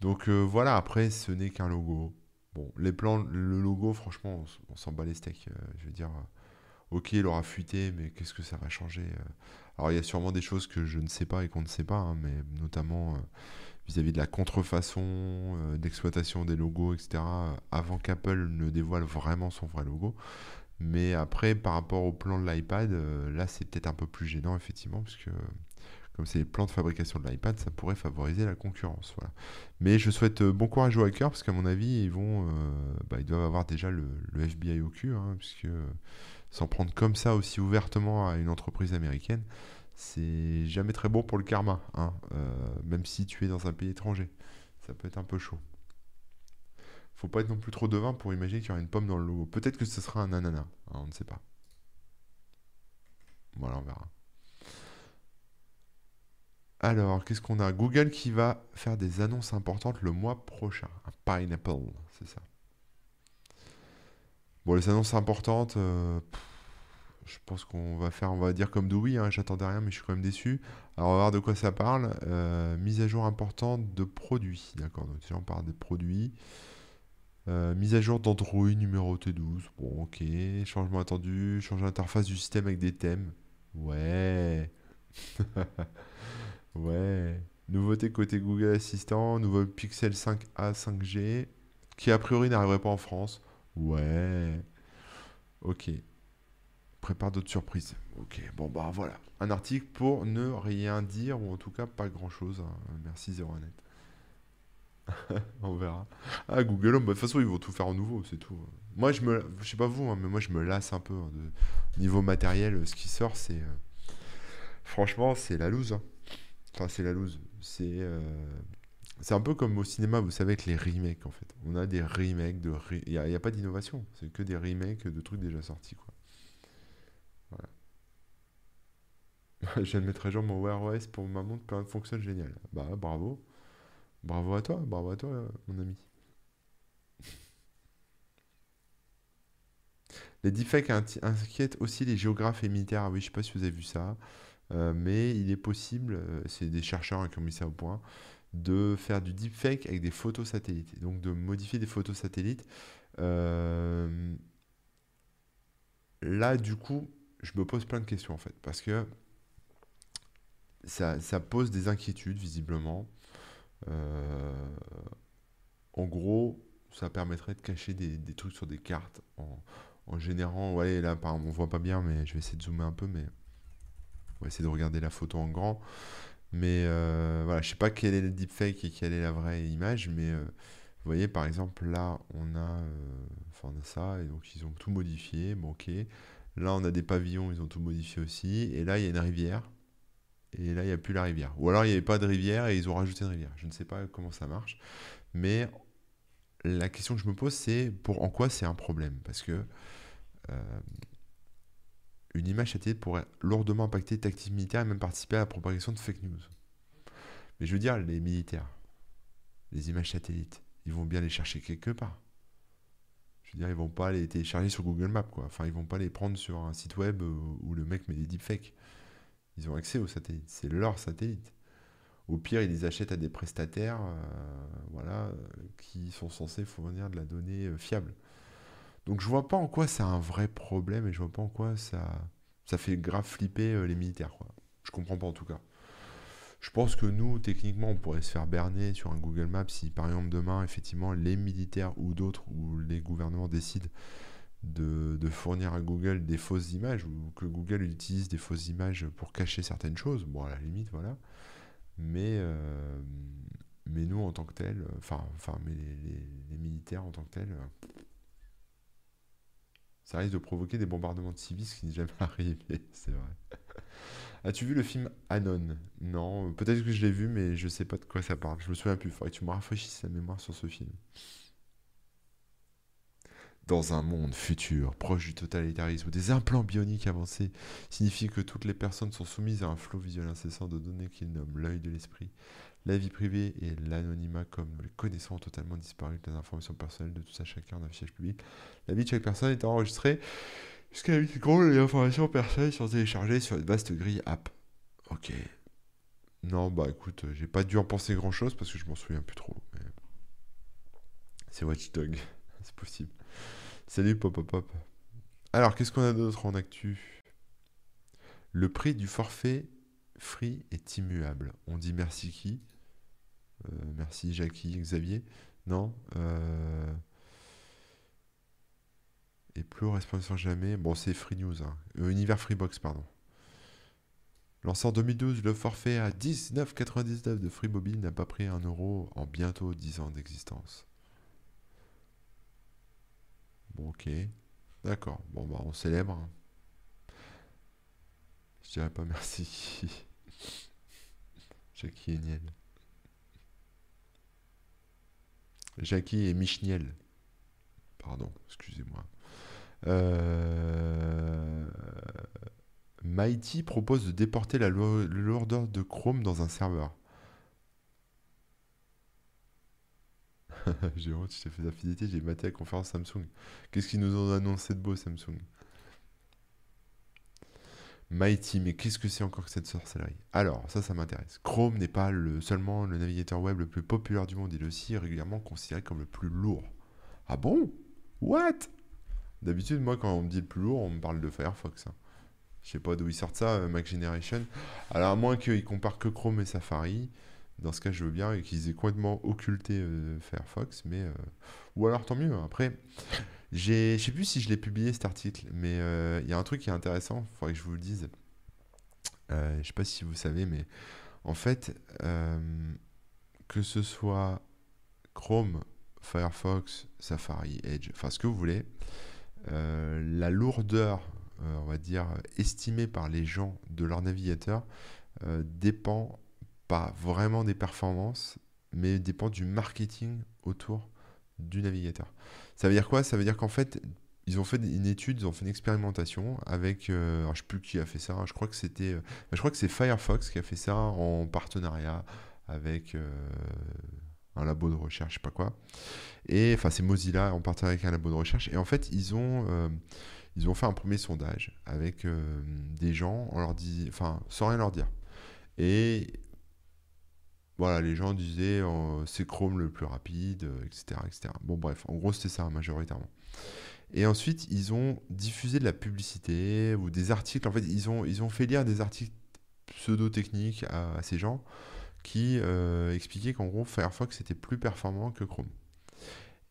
Donc voilà, après ce n'est qu'un logo Bon, les plans, le logo, franchement, on, s'en bat les steaks. je veux dire, ok, il aura fuité, mais qu'est-ce que ça va changer Alors, il y a sûrement des choses que je ne sais pas et qu'on ne sait pas, hein, mais notamment vis-à-vis de la contrefaçon, euh, d'exploitation des logos, etc., avant qu'Apple ne dévoile vraiment son vrai logo. Mais après, par rapport au plan de l'iPad, euh, là, c'est peut-être un peu plus gênant, effectivement, parce que comme c'est les plans de fabrication de l'iPad, ça pourrait favoriser la concurrence. Voilà. Mais je souhaite euh, bon courage aux hackers, parce qu'à mon avis, ils, vont, bah, ils doivent avoir déjà le, FBI au cul, hein, puisque s'en prendre comme ça aussi ouvertement à une entreprise américaine, c'est jamais très bon pour le karma, hein, euh, même si tu es dans un pays étranger. Ça peut être un peu chaud. Faut pas être non plus trop devin pour imaginer qu'il y aura une pomme dans le logo. Peut-être que ce sera un ananas, hein, on ne sait pas. Voilà, on verra. Alors, qu'est-ce qu'on a? Google qui va faire des annonces importantes le mois prochain. Un pineapple, c'est ça. Bon, les annonces importantes, euh, je pense qu'on va faire, on va dire comme Dewey, hein, j'attendais rien, mais je suis quand même déçu. Alors, on va voir de quoi ça parle. Euh, mise à jour importante de produits. D'accord, donc déjà on parle des produits. Euh, mise à jour d'Android numéro T12. Bon, ok. Changement attendu. Changer l'interface du système avec des thèmes. Ouais. ouais. Nouveauté côté Google Assistant. Nouveau Pixel 5a 5G. Qui a priori n'arriverait pas en France. Ouais. Ok prépare d'autres surprises. Ok, bon bah voilà. Un article pour ne rien dire, ou en tout cas pas grand chose. Hein. Merci ZeroNet. On verra. Ah, Google Home, bah, de toute façon, ils vont tout faire en nouveau, c'est tout. Moi, je me. Je sais pas vous, hein, mais moi, je me lasse un peu. Hein. Niveau matériel, ce qui sort, c'est. Euh, franchement, c'est la loose. Enfin, c'est la loose. C'est. Euh, c'est un peu comme au cinéma, vous savez, avec les remakes, en fait. On a des remakes de. Il n'y a, pas d'innovation. C'est que des remakes de trucs déjà sortis, quoi. je viens de mettre mon Wear OS pour ma montre, ça fonctionne génial. Bah bravo. Bravo à toi, bravo à toi, mon ami. Les deepfakes inquiètent aussi les géographes et militaires. Ah oui, je sais pas si vous avez vu ça, mais il est possible, euh, c'est des chercheurs qui ont mis ça au point, de faire du deepfake avec des photos satellites. Donc de modifier des photos satellites. Euh, là, du coup, je me pose plein de questions en fait, parce que ça, pose des inquiétudes, visiblement. Euh, en gros, ça permettrait de cacher des, trucs sur des cartes en, générant. Ouais, là, par, on voit pas bien, mais je vais essayer de zoomer un peu, mais on va essayer de regarder la photo en grand. Mais euh, voilà, je sais pas quel est le deepfake et quelle est la vraie image, mais euh, vous voyez, par exemple, là, on a, enfin, on a ça, et donc ils ont tout modifié. Ok. Là, on a des pavillons, ils ont tout modifié aussi. Et là, il y a une rivière. Et là, il n'y a plus la rivière. Ou alors, il n'y avait pas de rivière et ils ont rajouté une rivière. Je ne sais pas comment ça marche. Mais la question que je me pose, c'est pour en quoi c'est un problème? Parce que euh, une image satellite pourrait lourdement impacter les tactiques militaires et même participer à la propagation de fake news. Mais je veux dire, les militaires, les images satellites, ils vont bien les chercher quelque part. Je veux dire, ils vont pas les télécharger sur Google Maps, quoi. Enfin, ils vont pas les prendre sur un site web où le mec met des deepfakes. Ils ont accès aux satellites. C'est leur satellite. Au pire, ils les achètent à des prestataires euh, voilà, qui sont censés fournir de la donnée euh, fiable. Donc je vois pas en quoi c'est un vrai problème et je vois pas en quoi ça, ça fait grave flipper euh, les militaires. Quoi. Je comprends pas en tout cas. Je pense que nous, techniquement, on pourrait se faire berner sur un Google Maps si par exemple demain, effectivement, les militaires ou d'autres ou les gouvernements décident de, fournir à Google des fausses images ou que Google utilise des fausses images pour cacher certaines choses. Bon, à la limite, voilà. Mais, euh, mais nous, en tant que tel, enfin, enfin mais les, militaires en tant que tel, ça risque de provoquer des bombardements de civils, ce qui n'est jamais arrivé, c'est vrai. As-tu vu le film Anon? Non, peut-être que je l'ai vu, mais je sais pas de quoi ça parle. Je me souviens plus. Faudrait que tu me rafraîchisses la mémoire sur ce film. Dans un monde futur, proche du totalitarisme, des implants bioniques avancés signifient que toutes les personnes sont soumises à un flot visuel incessant de données qu'ils nomment l'œil de l'esprit, la vie privée et l'anonymat comme nous les connaissons ont totalement disparu les informations personnelles de tout ça chacun d'un fichier public. La vie de chaque personne est enregistrée jusqu'à la vie les informations personnelles sont téléchargées sur une vaste grille app. Ok. Non, bah écoute, j'ai pas dû en penser grand chose parce que je m'en souviens plus trop. C'est Watchdog. c'est possible. Salut Pop Pop Pop. Alors, qu'est-ce qu'on a d'autre en actu? Le prix du forfait free est immuable. On dit merci qui? euh, Merci Jackie, Xavier Non euh, Et plus responsable jamais. Bon, c'est Free News. Hein. Euh, Univers Freebox, pardon. Lancé en 2012, le forfait à 19,99 de Free Mobile n'a pas pris un euro en bientôt 10 ans d'existence. Bon, ok. D'accord. Bon, bah, on célèbre. Hein. Je dirais pas merci. Jackie et Niel. Jackie et Michniel. Pardon, excusez-moi. Euh... Mighty propose de déporter la lourdeur de Chrome dans un serveur. j'ai honte, je t'ai fait fidélité, j'ai maté la conférence Samsung. Qu'est-ce qu'ils nous ont annoncé de beau Samsung? Mighty, mais qu'est-ce que c'est encore que cette sorcellerie? Alors, ça, ça m'intéresse. Chrome n'est pas le, seulement le navigateur web le plus populaire du monde, il est aussi régulièrement considéré comme le plus lourd. Ah bon? What? D'habitude, moi, quand on me dit le plus lourd, on me parle de Firefox. Hein. Je sais pas d'où ils sortent ça, euh, Mac Generation. Alors, à moins qu'ils comparent que Chrome et Safari, dans ce cas, je veux bien, qu'ils aient complètement occulté euh, Firefox, mais... Euh, ou alors, tant mieux. Après, je sais plus si je l'ai publié, cet article, mais il y a un truc qui est intéressant, il faudrait que je vous le dise. je sais pas si vous savez, mais en fait, que ce soit Chrome, Firefox, Safari, Edge, enfin ce que vous voulez, la lourdeur euh, on va dire, estimé par les gens de leur navigateur euh, dépend pas vraiment des performances, mais dépend du marketing autour du navigateur. Ça veut dire quoi? Ça veut dire qu'en fait, ils ont fait une étude, ils ont fait une expérimentation avec, euh, je sais plus qui a fait ça, hein, je crois que c'était, je crois que c'est Firefox qui a fait ça en partenariat avec un labo de recherche, je sais pas quoi. Et enfin, c'est Mozilla en partenariat avec un labo de recherche. Et en fait, ils ont ils ont fait un premier sondage avec euh, des gens, on leur dit, enfin, sans rien leur dire. Et voilà, les gens disaient oh, c'est Chrome le plus rapide, etc., etc. Bon, bref, en gros, c'était ça majoritairement. Et ensuite, ils ont diffusé de la publicité ou des articles. En fait, ils ont, ils ont fait lire des articles pseudo-techniques à, ces gens qui euh, expliquaient qu'en gros, Firefox était plus performant que Chrome.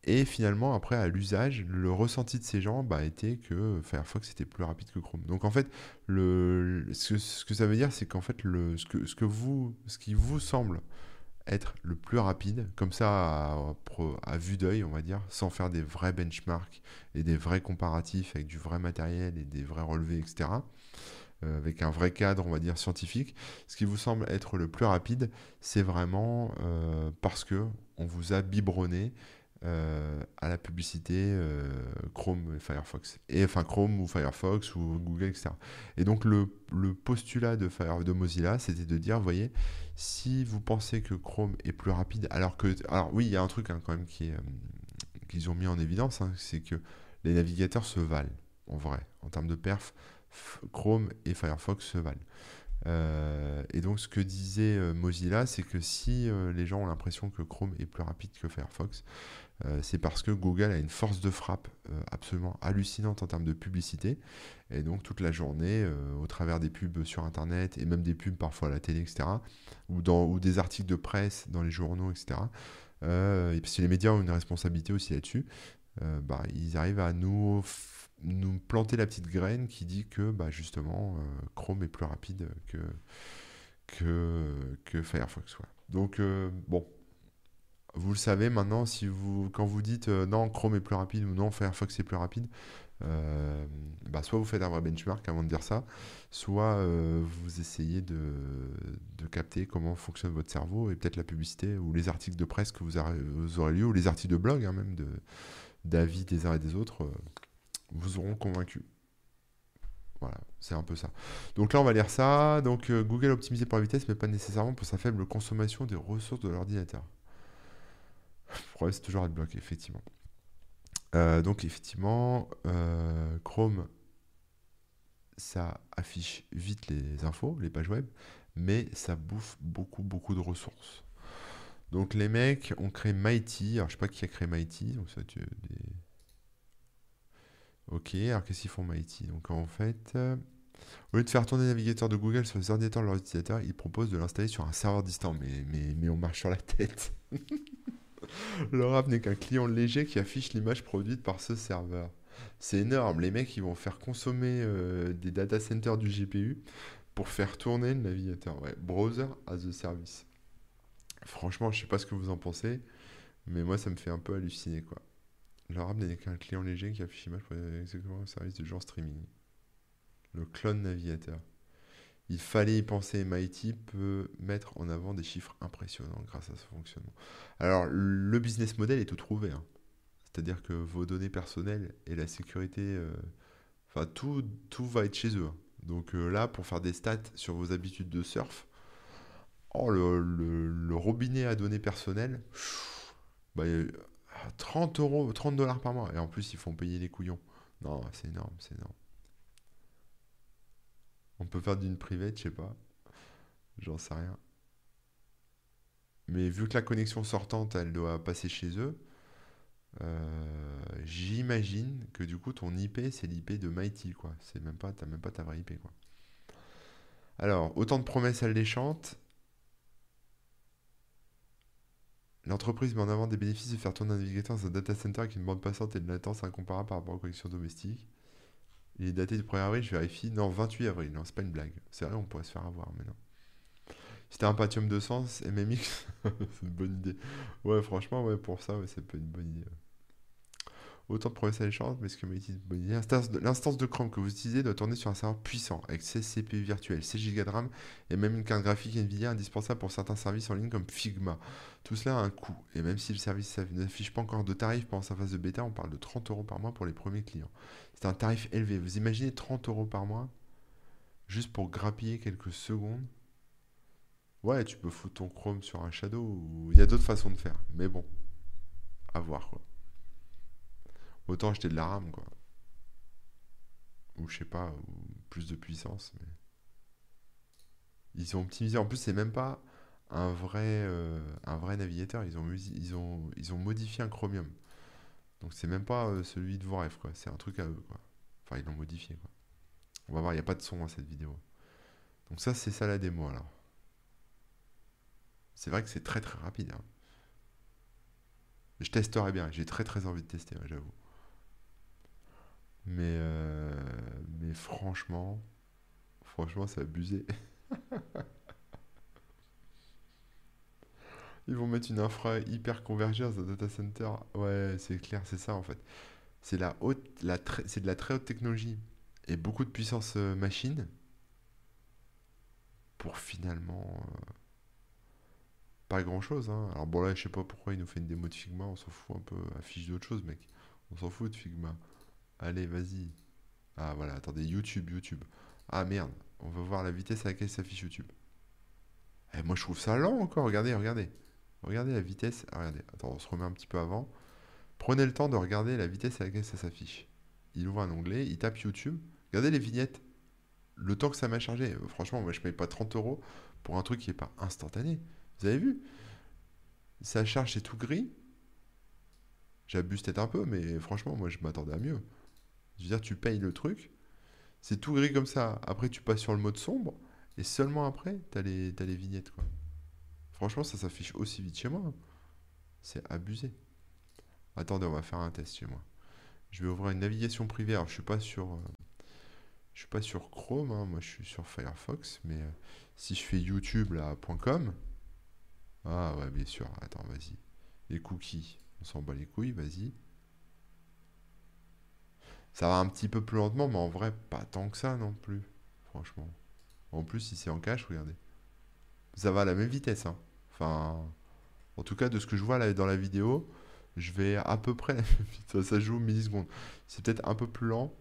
Et finalement, après, à l'usage, le ressenti de ces gens bah, était que Firefox était plus rapide que Chrome. Donc en fait, le, ce, que ça veut dire, c'est qu'en fait, le, ce, que, ce, que vous, ce qui vous semble être le plus rapide, comme ça à, à vue d'œil, on va dire, sans faire des vrais benchmarks et des vrais comparatifs avec du vrai matériel et des vrais relevés, etc., euh, avec un vrai cadre, on va dire, scientifique, ce qui vous semble être le plus rapide, c'est vraiment euh, parce que on vous a biberonné euh, à la publicité euh, Chrome et Firefox. Et enfin Chrome ou Firefox ou Google, etc. Et donc le, postulat de Mozilla, c'était de dire, vous voyez, si vous pensez que Chrome est plus rapide, alors que... Alors oui, il y a un truc hein, quand même qui euh, qu'ils ont mis en évidence, hein, c'est que les navigateurs se valent, en vrai. En termes de perf, Chrome et Firefox se valent. et donc ce que disait Mozilla, c'est que si les gens ont l'impression que Chrome est plus rapide que Firefox, euh, c'est parce que Google a une force de frappe euh, absolument hallucinante en termes de publicité. Et donc toute la journée, euh, au travers des pubs sur Internet et même des pubs parfois à la télé, etc., ou, dans, ou des articles de presse dans les journaux, etc., et puis si les médias ont une responsabilité aussi là-dessus, bah, ils arrivent à nous, nous planter la petite graine qui dit que bah, justement Chrome est plus rapide que, que, que Firefox. Donc bon, vous le savez maintenant, quand vous dites euh, non, Chrome est plus rapide ou non, Firefox est plus rapide, euh, bah, soit vous faites un vrai benchmark avant de dire ça, soit euh, vous essayez de, de, capter comment fonctionne votre cerveau et peut-être la publicité ou les articles de presse que vous, aurez lu ou les articles de blog hein, même d'avis des uns et des autres vous auront convaincu. Voilà, c'est un peu ça. Donc là, on va lire ça. Donc Google optimisé pour la vitesse, mais pas nécessairement pour sa faible consommation des ressources de l'ordinateur. Problème, c'est toujours AdBlock, effectivement. Euh, donc, effectivement, euh, Chrome, ça affiche vite les infos, les pages web, mais ça bouffe beaucoup, beaucoup de ressources. Donc, les mecs ont créé Mighty. Alors, je sais pas qui a créé Mighty, donc ça, tu, Ok, alors qu'est-ce qu'ils font Mighty? Donc en fait, euh, au lieu de faire tourner le navigateur de Google sur les ordinateurs de leurs utilisateurs, ils proposent de l'installer sur un serveur distant. Mais, mais, mais on marche sur la tête. App n'est qu'un client léger qui affiche l'image produite par ce serveur. C'est énorme. Les mecs, ils vont faire consommer euh, des data centers du GPU pour faire tourner le navigateur. Ouais, browser as a service. Franchement, je sais pas ce que vous en pensez, mais moi, ça me fait un peu halluciner, quoi. App n'est qu'un client léger qui affiche l'image pour exactement un service de genre streaming. Le clone navigateur. Il fallait y penser. Mighty peut mettre en avant des chiffres impressionnants grâce à ce fonctionnement. Alors, le business model est tout trouvé. hein. C'est-à-dire que vos données personnelles et la sécurité, euh, tout, tout va être chez eux. hein. Donc euh, là, pour faire des stats sur vos habitudes de surf, oh, le, robinet à données personnelles, bah, euh, 30 euros, 30 dollars par mois. Et en plus, ils font payer les couillons. Non, c'est énorme, c'est énorme. On peut faire d'une private, je sais pas. J'en sais rien. Mais vu que la connexion sortante, elle doit passer chez eux, euh, j'imagine que du coup, ton IP, c'est l'IP de Mighty, quoi. C'est même pas, t'as même pas ta vraie IP. Alors, autant de promesses alléchantes. L'entreprise met en avant des bénéfices de faire tourner un navigateur dans un data center avec une bande passante et une latence incomparable par rapport aux connexions domestiques. Il est daté du 1er avril, je vérifie. Non, 28 avril, non, c'est pas une blague. C'est vrai, on pourrait se faire avoir. Si t'as un Pentium 200, MMX, c'est une bonne idée. Ouais, franchement, ouais, pour ça, ouais, c'est pas une bonne idée. Autant de promesses alléchantes, mais ce que m'a dit une bonne idée. L'instance de, Chrome que vous utilisez doit tourner sur un serveur puissant, avec 16 CPU virtuels, 6 Go de RAM et même une carte graphique Nvidia indispensable pour certains services en ligne comme Figma. Tout cela a un coût, et même si le service n'affiche pas encore de tarif pendant sa phase de bêta, on parle de 30 euros par mois pour les premiers clients. C'est un tarif élevé. Vous imaginez 30 euros par mois juste pour grappiller quelques secondes? Ouais, tu peux foutre ton Chrome sur un Shadow, il y a d'autres façons de faire, mais bon, à voir quoi. Autant acheter de la RAM quoi. Ou je sais pas, plus de puissance, mais. Ils ont optimisé. En plus, c'est même pas un vrai, euh, navigateur. Ils ont, modifié un Chromium. Donc c'est même pas euh, celui de vos rêves, quoi. C'est un truc à eux, quoi. Enfin, ils l'ont modifié, quoi. On va voir, il n'y a pas de son dans cette vidéo. Donc ça, c'est ça la démo, alors. C'est vrai que c'est très très rapide. hein. Je testerai bien. J'ai très très envie de tester, ouais, j'avoue. Mais, euh, mais franchement, franchement, c'est abusé. Ils vont mettre une infra hyper convergée dans un data center. Ouais, c'est clair, c'est ça en fait. C'est la haute, la c'est de la très haute technologie et beaucoup de puissance euh, machine pour finalement euh, pas grand-chose. hein. Alors bon là, je sais pas pourquoi il nous fait une démo de Figma. On s'en fout un peu. Affiche d'autres choses, mec. On s'en fout de Figma. Allez, vas-y. Ah voilà, attendez, YouTube, YouTube. Ah merde, on va voir la vitesse à laquelle s'affiche YouTube. Eh, moi je trouve ça lent encore, regardez, regardez. Regardez la vitesse. Ah, regardez, attends, on se remet un petit peu avant. Prenez le temps de regarder la vitesse à laquelle ça s'affiche. Il ouvre un onglet, il tape YouTube. Regardez les vignettes. Le temps que ça m'a chargé. Euh, Franchement, moi je paye pas 30 euros pour un truc qui est pas instantané. Vous avez vu? Ça charge, c'est tout gris. J'abuse peut-être un peu, mais franchement, moi je m'attendais à mieux. Je veux dire, tu payes le truc, c'est tout gris comme ça. Après, tu passes sur le mode sombre, et seulement après, les, t'as les vignettes. Franchement, ça s'affiche aussi vite chez moi. hein. C'est abusé. Attendez, on va faire un test chez moi. Je vais ouvrir une navigation privée. Alors, je suis pas sur, euh, je suis pas sur Chrome, hein. Moi, je suis sur Firefox. Mais euh, si je fais YouTube là, .com, ah ouais, bien sûr. Attends, vas-y. Les cookies, on s'en bat les couilles, vas-y. Ça va un petit peu plus lentement, mais en vrai, pas tant que ça non plus. Franchement. En plus, si c'est en cache, regardez. Ça va à la même vitesse, hein. Enfin, en tout cas, de ce que je vois là dans la vidéo, je vais à peu près. Ça joue millisecondes. C'est peut-être un peu plus lent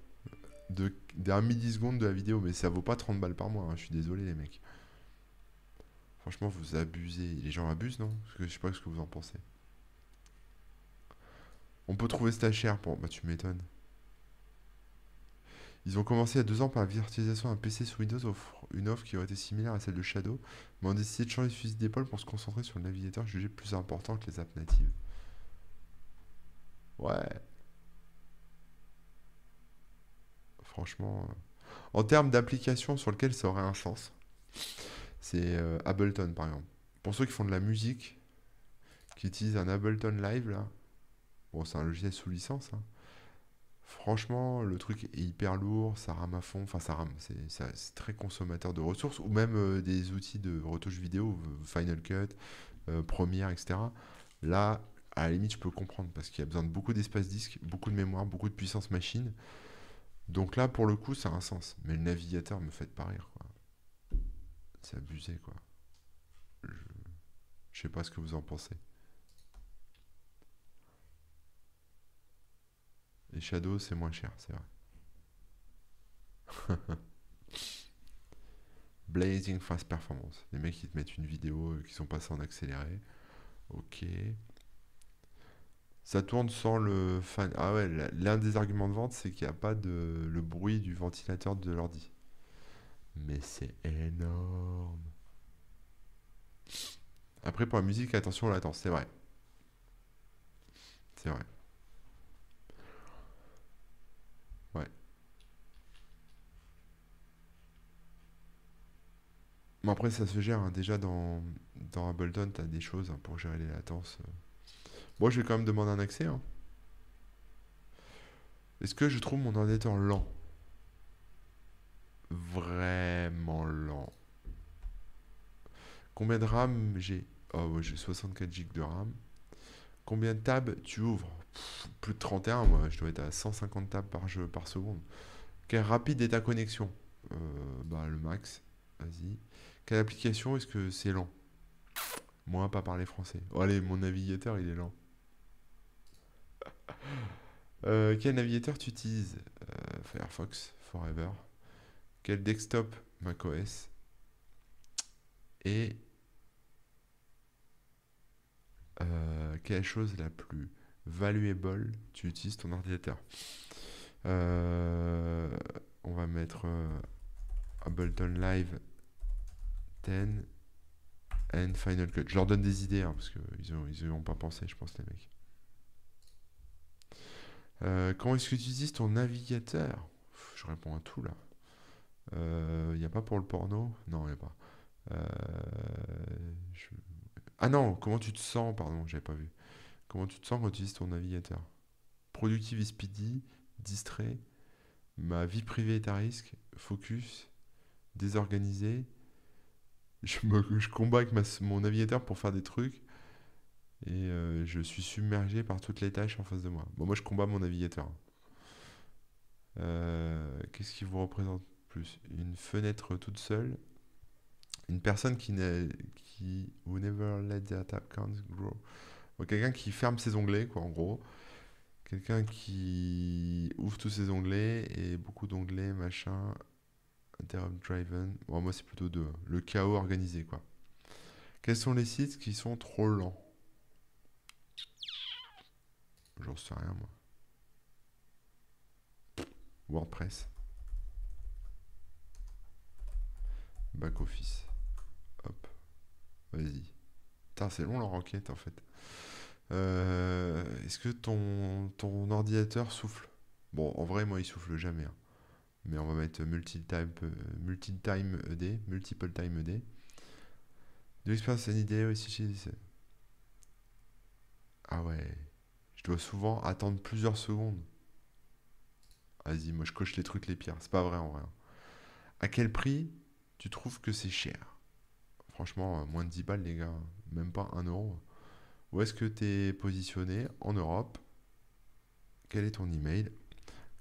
de, d'un milliseconde de la vidéo, mais ça vaut pas 30 balles par mois. hein. Je suis désolé, les mecs. Franchement, vous abusez. Les gens abusent, non? Parce que je sais pas ce que vous en pensez. On peut trouver ça cher pour. Bah, tu m'étonnes. Ils ont commencé il y a deux ans par la virtualisation d'un PC sous Windows, offre une offre qui aurait été similaire à celle de Shadow, mais ont décidé de changer de fusil d'épaule pour se concentrer sur le navigateur jugé plus important que les apps natives. Ouais. franchement. En termes d'application sur lequel ça aurait un sens, c'est Ableton par exemple. Pour ceux qui font de la musique, qui utilisent un Ableton Live là, bon c'est un logiciel sous licence, hein. Franchement, le truc est hyper lourd, ça rame à fond, enfin ça rame, c'est très consommateur de ressources, ou même euh, des outils de retouche vidéo, Final Cut, euh, Premiere, etc. Là, à la limite, je peux comprendre, parce qu'il y a besoin de beaucoup d'espace disque, beaucoup de mémoire, beaucoup de puissance machine. Donc là, pour le coup, ça a un sens. Mais le navigateur me fait pas rire, quoi. C'est abusé, quoi. Je... je sais pas ce que vous en pensez. Les Shadows, c'est moins cher, c'est vrai. Blazing Fast Performance. Les mecs qui te mettent une vidéo euh, qui sont passés en accéléré. Ok. Ça tourne sans le fan. Ah ouais, l'un des arguments de vente, c'est qu'il n'y a pas de le bruit du ventilateur de l'ordi. Mais c'est énorme. Après, pour la musique, attention, là, attends, c'est vrai. C'est vrai. Mais après, ça se gère. Hein. Déjà, dans, dans Ableton, tu as des choses hein, pour gérer les latences. Moi, je vais quand même demander un accès. Hein. Est-ce que je trouve mon ordinateur lent? Vraiment lent. Combien de RAM j'ai? Oh, j'ai 64 Go de RAM. Combien de tabs tu ouvres? Plus de 31, moi. Je dois être à 150 tabs par, jeu, par seconde. Quelle rapide est ta connexion? Euh, Bah, le max. Vas-y. Quelle application est-ce que c'est lent? Moi, pas parler français. Oh, allez, mon navigateur, il est lent. Euh, quel navigateur tu utilises? Euh, Firefox, Forever. Quel desktop? macOS Et euh, quelle chose la plus valuable tu utilises ton ordinateur? On va mettre Ableton Live and Final Cut. Je leur donne des idées, hein, parce qu'ils n'y ont, pas pensé, je pense, les mecs. Euh, comment est-ce que tu utilises ton navigateur? Je réponds à tout, là. Il euh, n'y a pas pour le porno? Non, il n'y a pas. Euh, ah non, comment tu te sens Pardon, j'avais pas vu. Comment tu te sens quand tu utilises ton navigateur? Productive et speedy, distrait, ma vie privée est à risque, focus, désorganisé, je, me, je combat avec mon navigateur pour faire des trucs et euh, je suis submergé par toutes les tâches en face de moi. Bon, moi je combats mon navigateur. Euh, qu'est-ce qui vous représente plus? Une fenêtre toute seule? Une personne qui qui will never let their tab count grow? Quelqu'un qui ferme ses onglets, quoi, en gros. Quelqu'un qui ouvre tous ses onglets et beaucoup d'onglets, machin. Interrupt Driven. Bon, moi, c'est plutôt deux. Le chaos organisé, quoi. Quels sont les sites qui sont trop lents? J'en sais rien, moi. WordPress. Back office. Hop. Vas-y. Putain, c'est long leur enquête en fait. Euh, est-ce que ton, ton ordinateur souffle? Bon, en vrai, moi, il souffle jamais. Hein mais on va mettre multi-time multi -time ED, multiple time ED. De l'expérience aussi chez Ah ouais, je dois souvent attendre plusieurs secondes. Vas-y, moi je coche les trucs les pires, c'est pas vrai en vrai. Hein. À quel prix tu trouves que c'est cher? Franchement, euh, moins de 10 balles les gars, même pas 1 euro. Où est-ce que tu es positionné? En Europe Quel est ton email?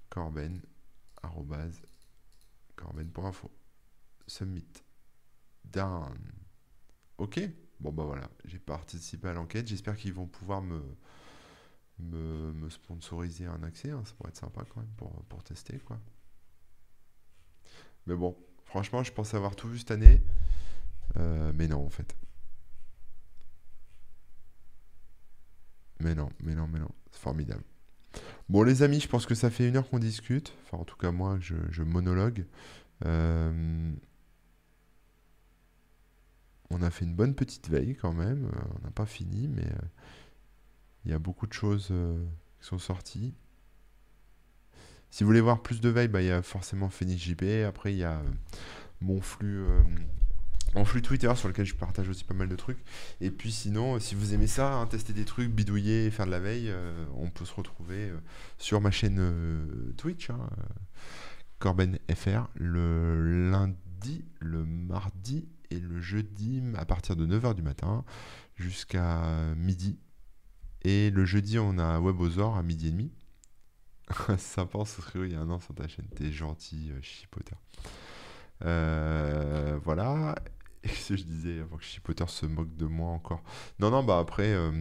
Corben corben.info. Submit. Down. Ok Bon bah voilà, j'ai participé à l'enquête. J'espère qu'ils vont pouvoir me, me, sponsoriser un accès. Hein. Ça pourrait être sympa quand même pour, pour tester quoi. Mais bon, franchement, je pense avoir tout vu cette année. Euh, mais non, en fait. Mais non, mais non, mais non. C'est formidable. Bon, les amis, je pense que ça fait une heure qu'on discute. Enfin, en tout cas, moi, je, monologue. Euh, on a fait une bonne petite veille quand même. Euh, on n'a pas fini, mais euh, il y a beaucoup de choses qui sont sorties. Si vous voulez voir plus de veille, bah, il y a forcément Phoenix JP. Après, il y a mon flux en flux Twitter sur lequel je partage aussi pas mal de trucs. Et puis sinon, si vous aimez ça, hein, tester des trucs, bidouiller, faire de la veille, euh, on peut se retrouver euh, sur ma chaîne euh, Twitch, hein, Corben FR, le lundi, le mardi et le jeudi à partir de 9h du matin jusqu'à midi. Et le jeudi, on a WebOzor à midi et demi. Ce serait il y a un an sur ta chaîne. T'es gentil, chipoteur. voilà ce que je disais avant que Chipotter se moque de moi encore? Non, non, bah après, euh,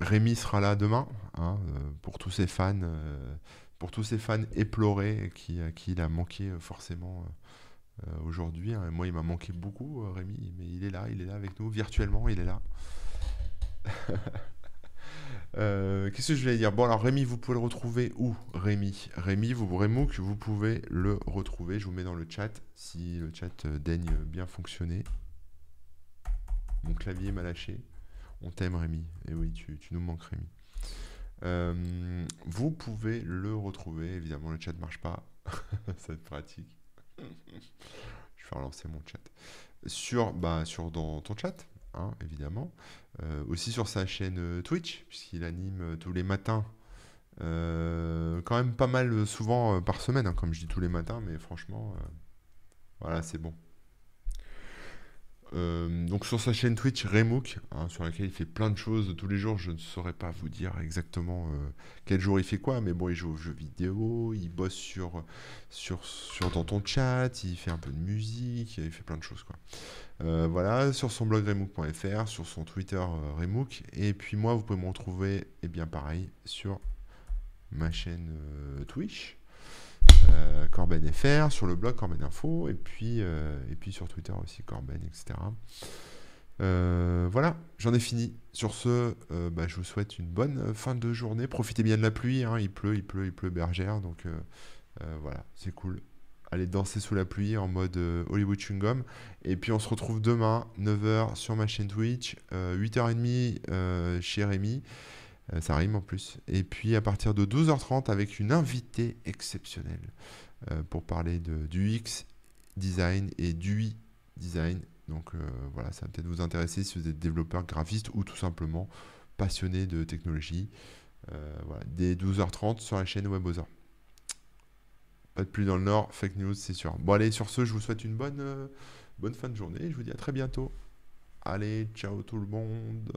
Rémi sera là demain hein, euh, pour tous ses fans, euh, pour tous ses fans éplorés qui, à qui il a manqué forcément aujourd'hui. Hein. Moi, il m'a manqué beaucoup, Rémi, mais il est là, il est là avec nous virtuellement, il est là. Qu'est-ce que je voulais dire? Bon, alors Rémi, vous pouvez le retrouver où Rémi? Rémi, vous, que vous pouvez le retrouver. Je vous mets dans le chat si le chat daigne bien fonctionner. Mon clavier m'a lâché. On t'aime Rémi. Et oui, tu, nous manques Rémi. Euh, vous pouvez le retrouver. Évidemment, le chat ne marche pas. Être pratique. Je vais relancer mon chat. Sur, bah, sur dans ton chat, hein, évidemment. Euh, aussi sur sa chaîne euh, Twitch, puisqu'il anime tous les matins. quand même pas mal souvent par semaine, hein, comme je dis tous les matins, mais franchement, voilà, c'est bon. Euh, donc sur sa chaîne Twitch Remook, hein, sur laquelle il fait plein de choses tous les jours, je ne saurais pas vous dire exactement euh, quel jour il fait quoi, mais bon, il joue aux jeux vidéo, il bosse sur, sur, sur dans ton chat, il fait un peu de musique, il fait plein de choses quoi. Euh, voilà, sur son blog remook.fr, sur son Twitter Remook, et puis moi vous pouvez me retrouver, et eh bien pareil, sur ma chaîne Twitch. Euh, Corben FR, sur le blog Corben Info, et puis, euh, sur Twitter aussi, Corben, etc. Euh, voilà, j'en ai fini. Sur ce, bah, je vous souhaite une bonne fin de journée. Profitez bien de la pluie, hein. il pleut, il pleut, il pleut bergère, donc voilà, c'est cool. Allez danser sous la pluie en mode Hollywood Chewing Et puis on se retrouve demain, 9h sur ma chaîne Twitch, 8h30 chez Rémi. Euh, ça rime en plus. Et puis à partir de 12h30 avec une invitée exceptionnelle euh, pour parler de, du X design et du UI design. Donc euh, voilà, ça va peut-être vous intéresser si vous êtes développeur graphiste ou tout simplement passionné de technologie. voilà, dès 12h30 sur la chaîne WebOzor. Pas de plus dans le nord, fake news, c'est sûr. Bon allez, sur ce, je vous souhaite une bonne, bonne fin de journée. Je vous dis à très bientôt. Allez, ciao tout le monde.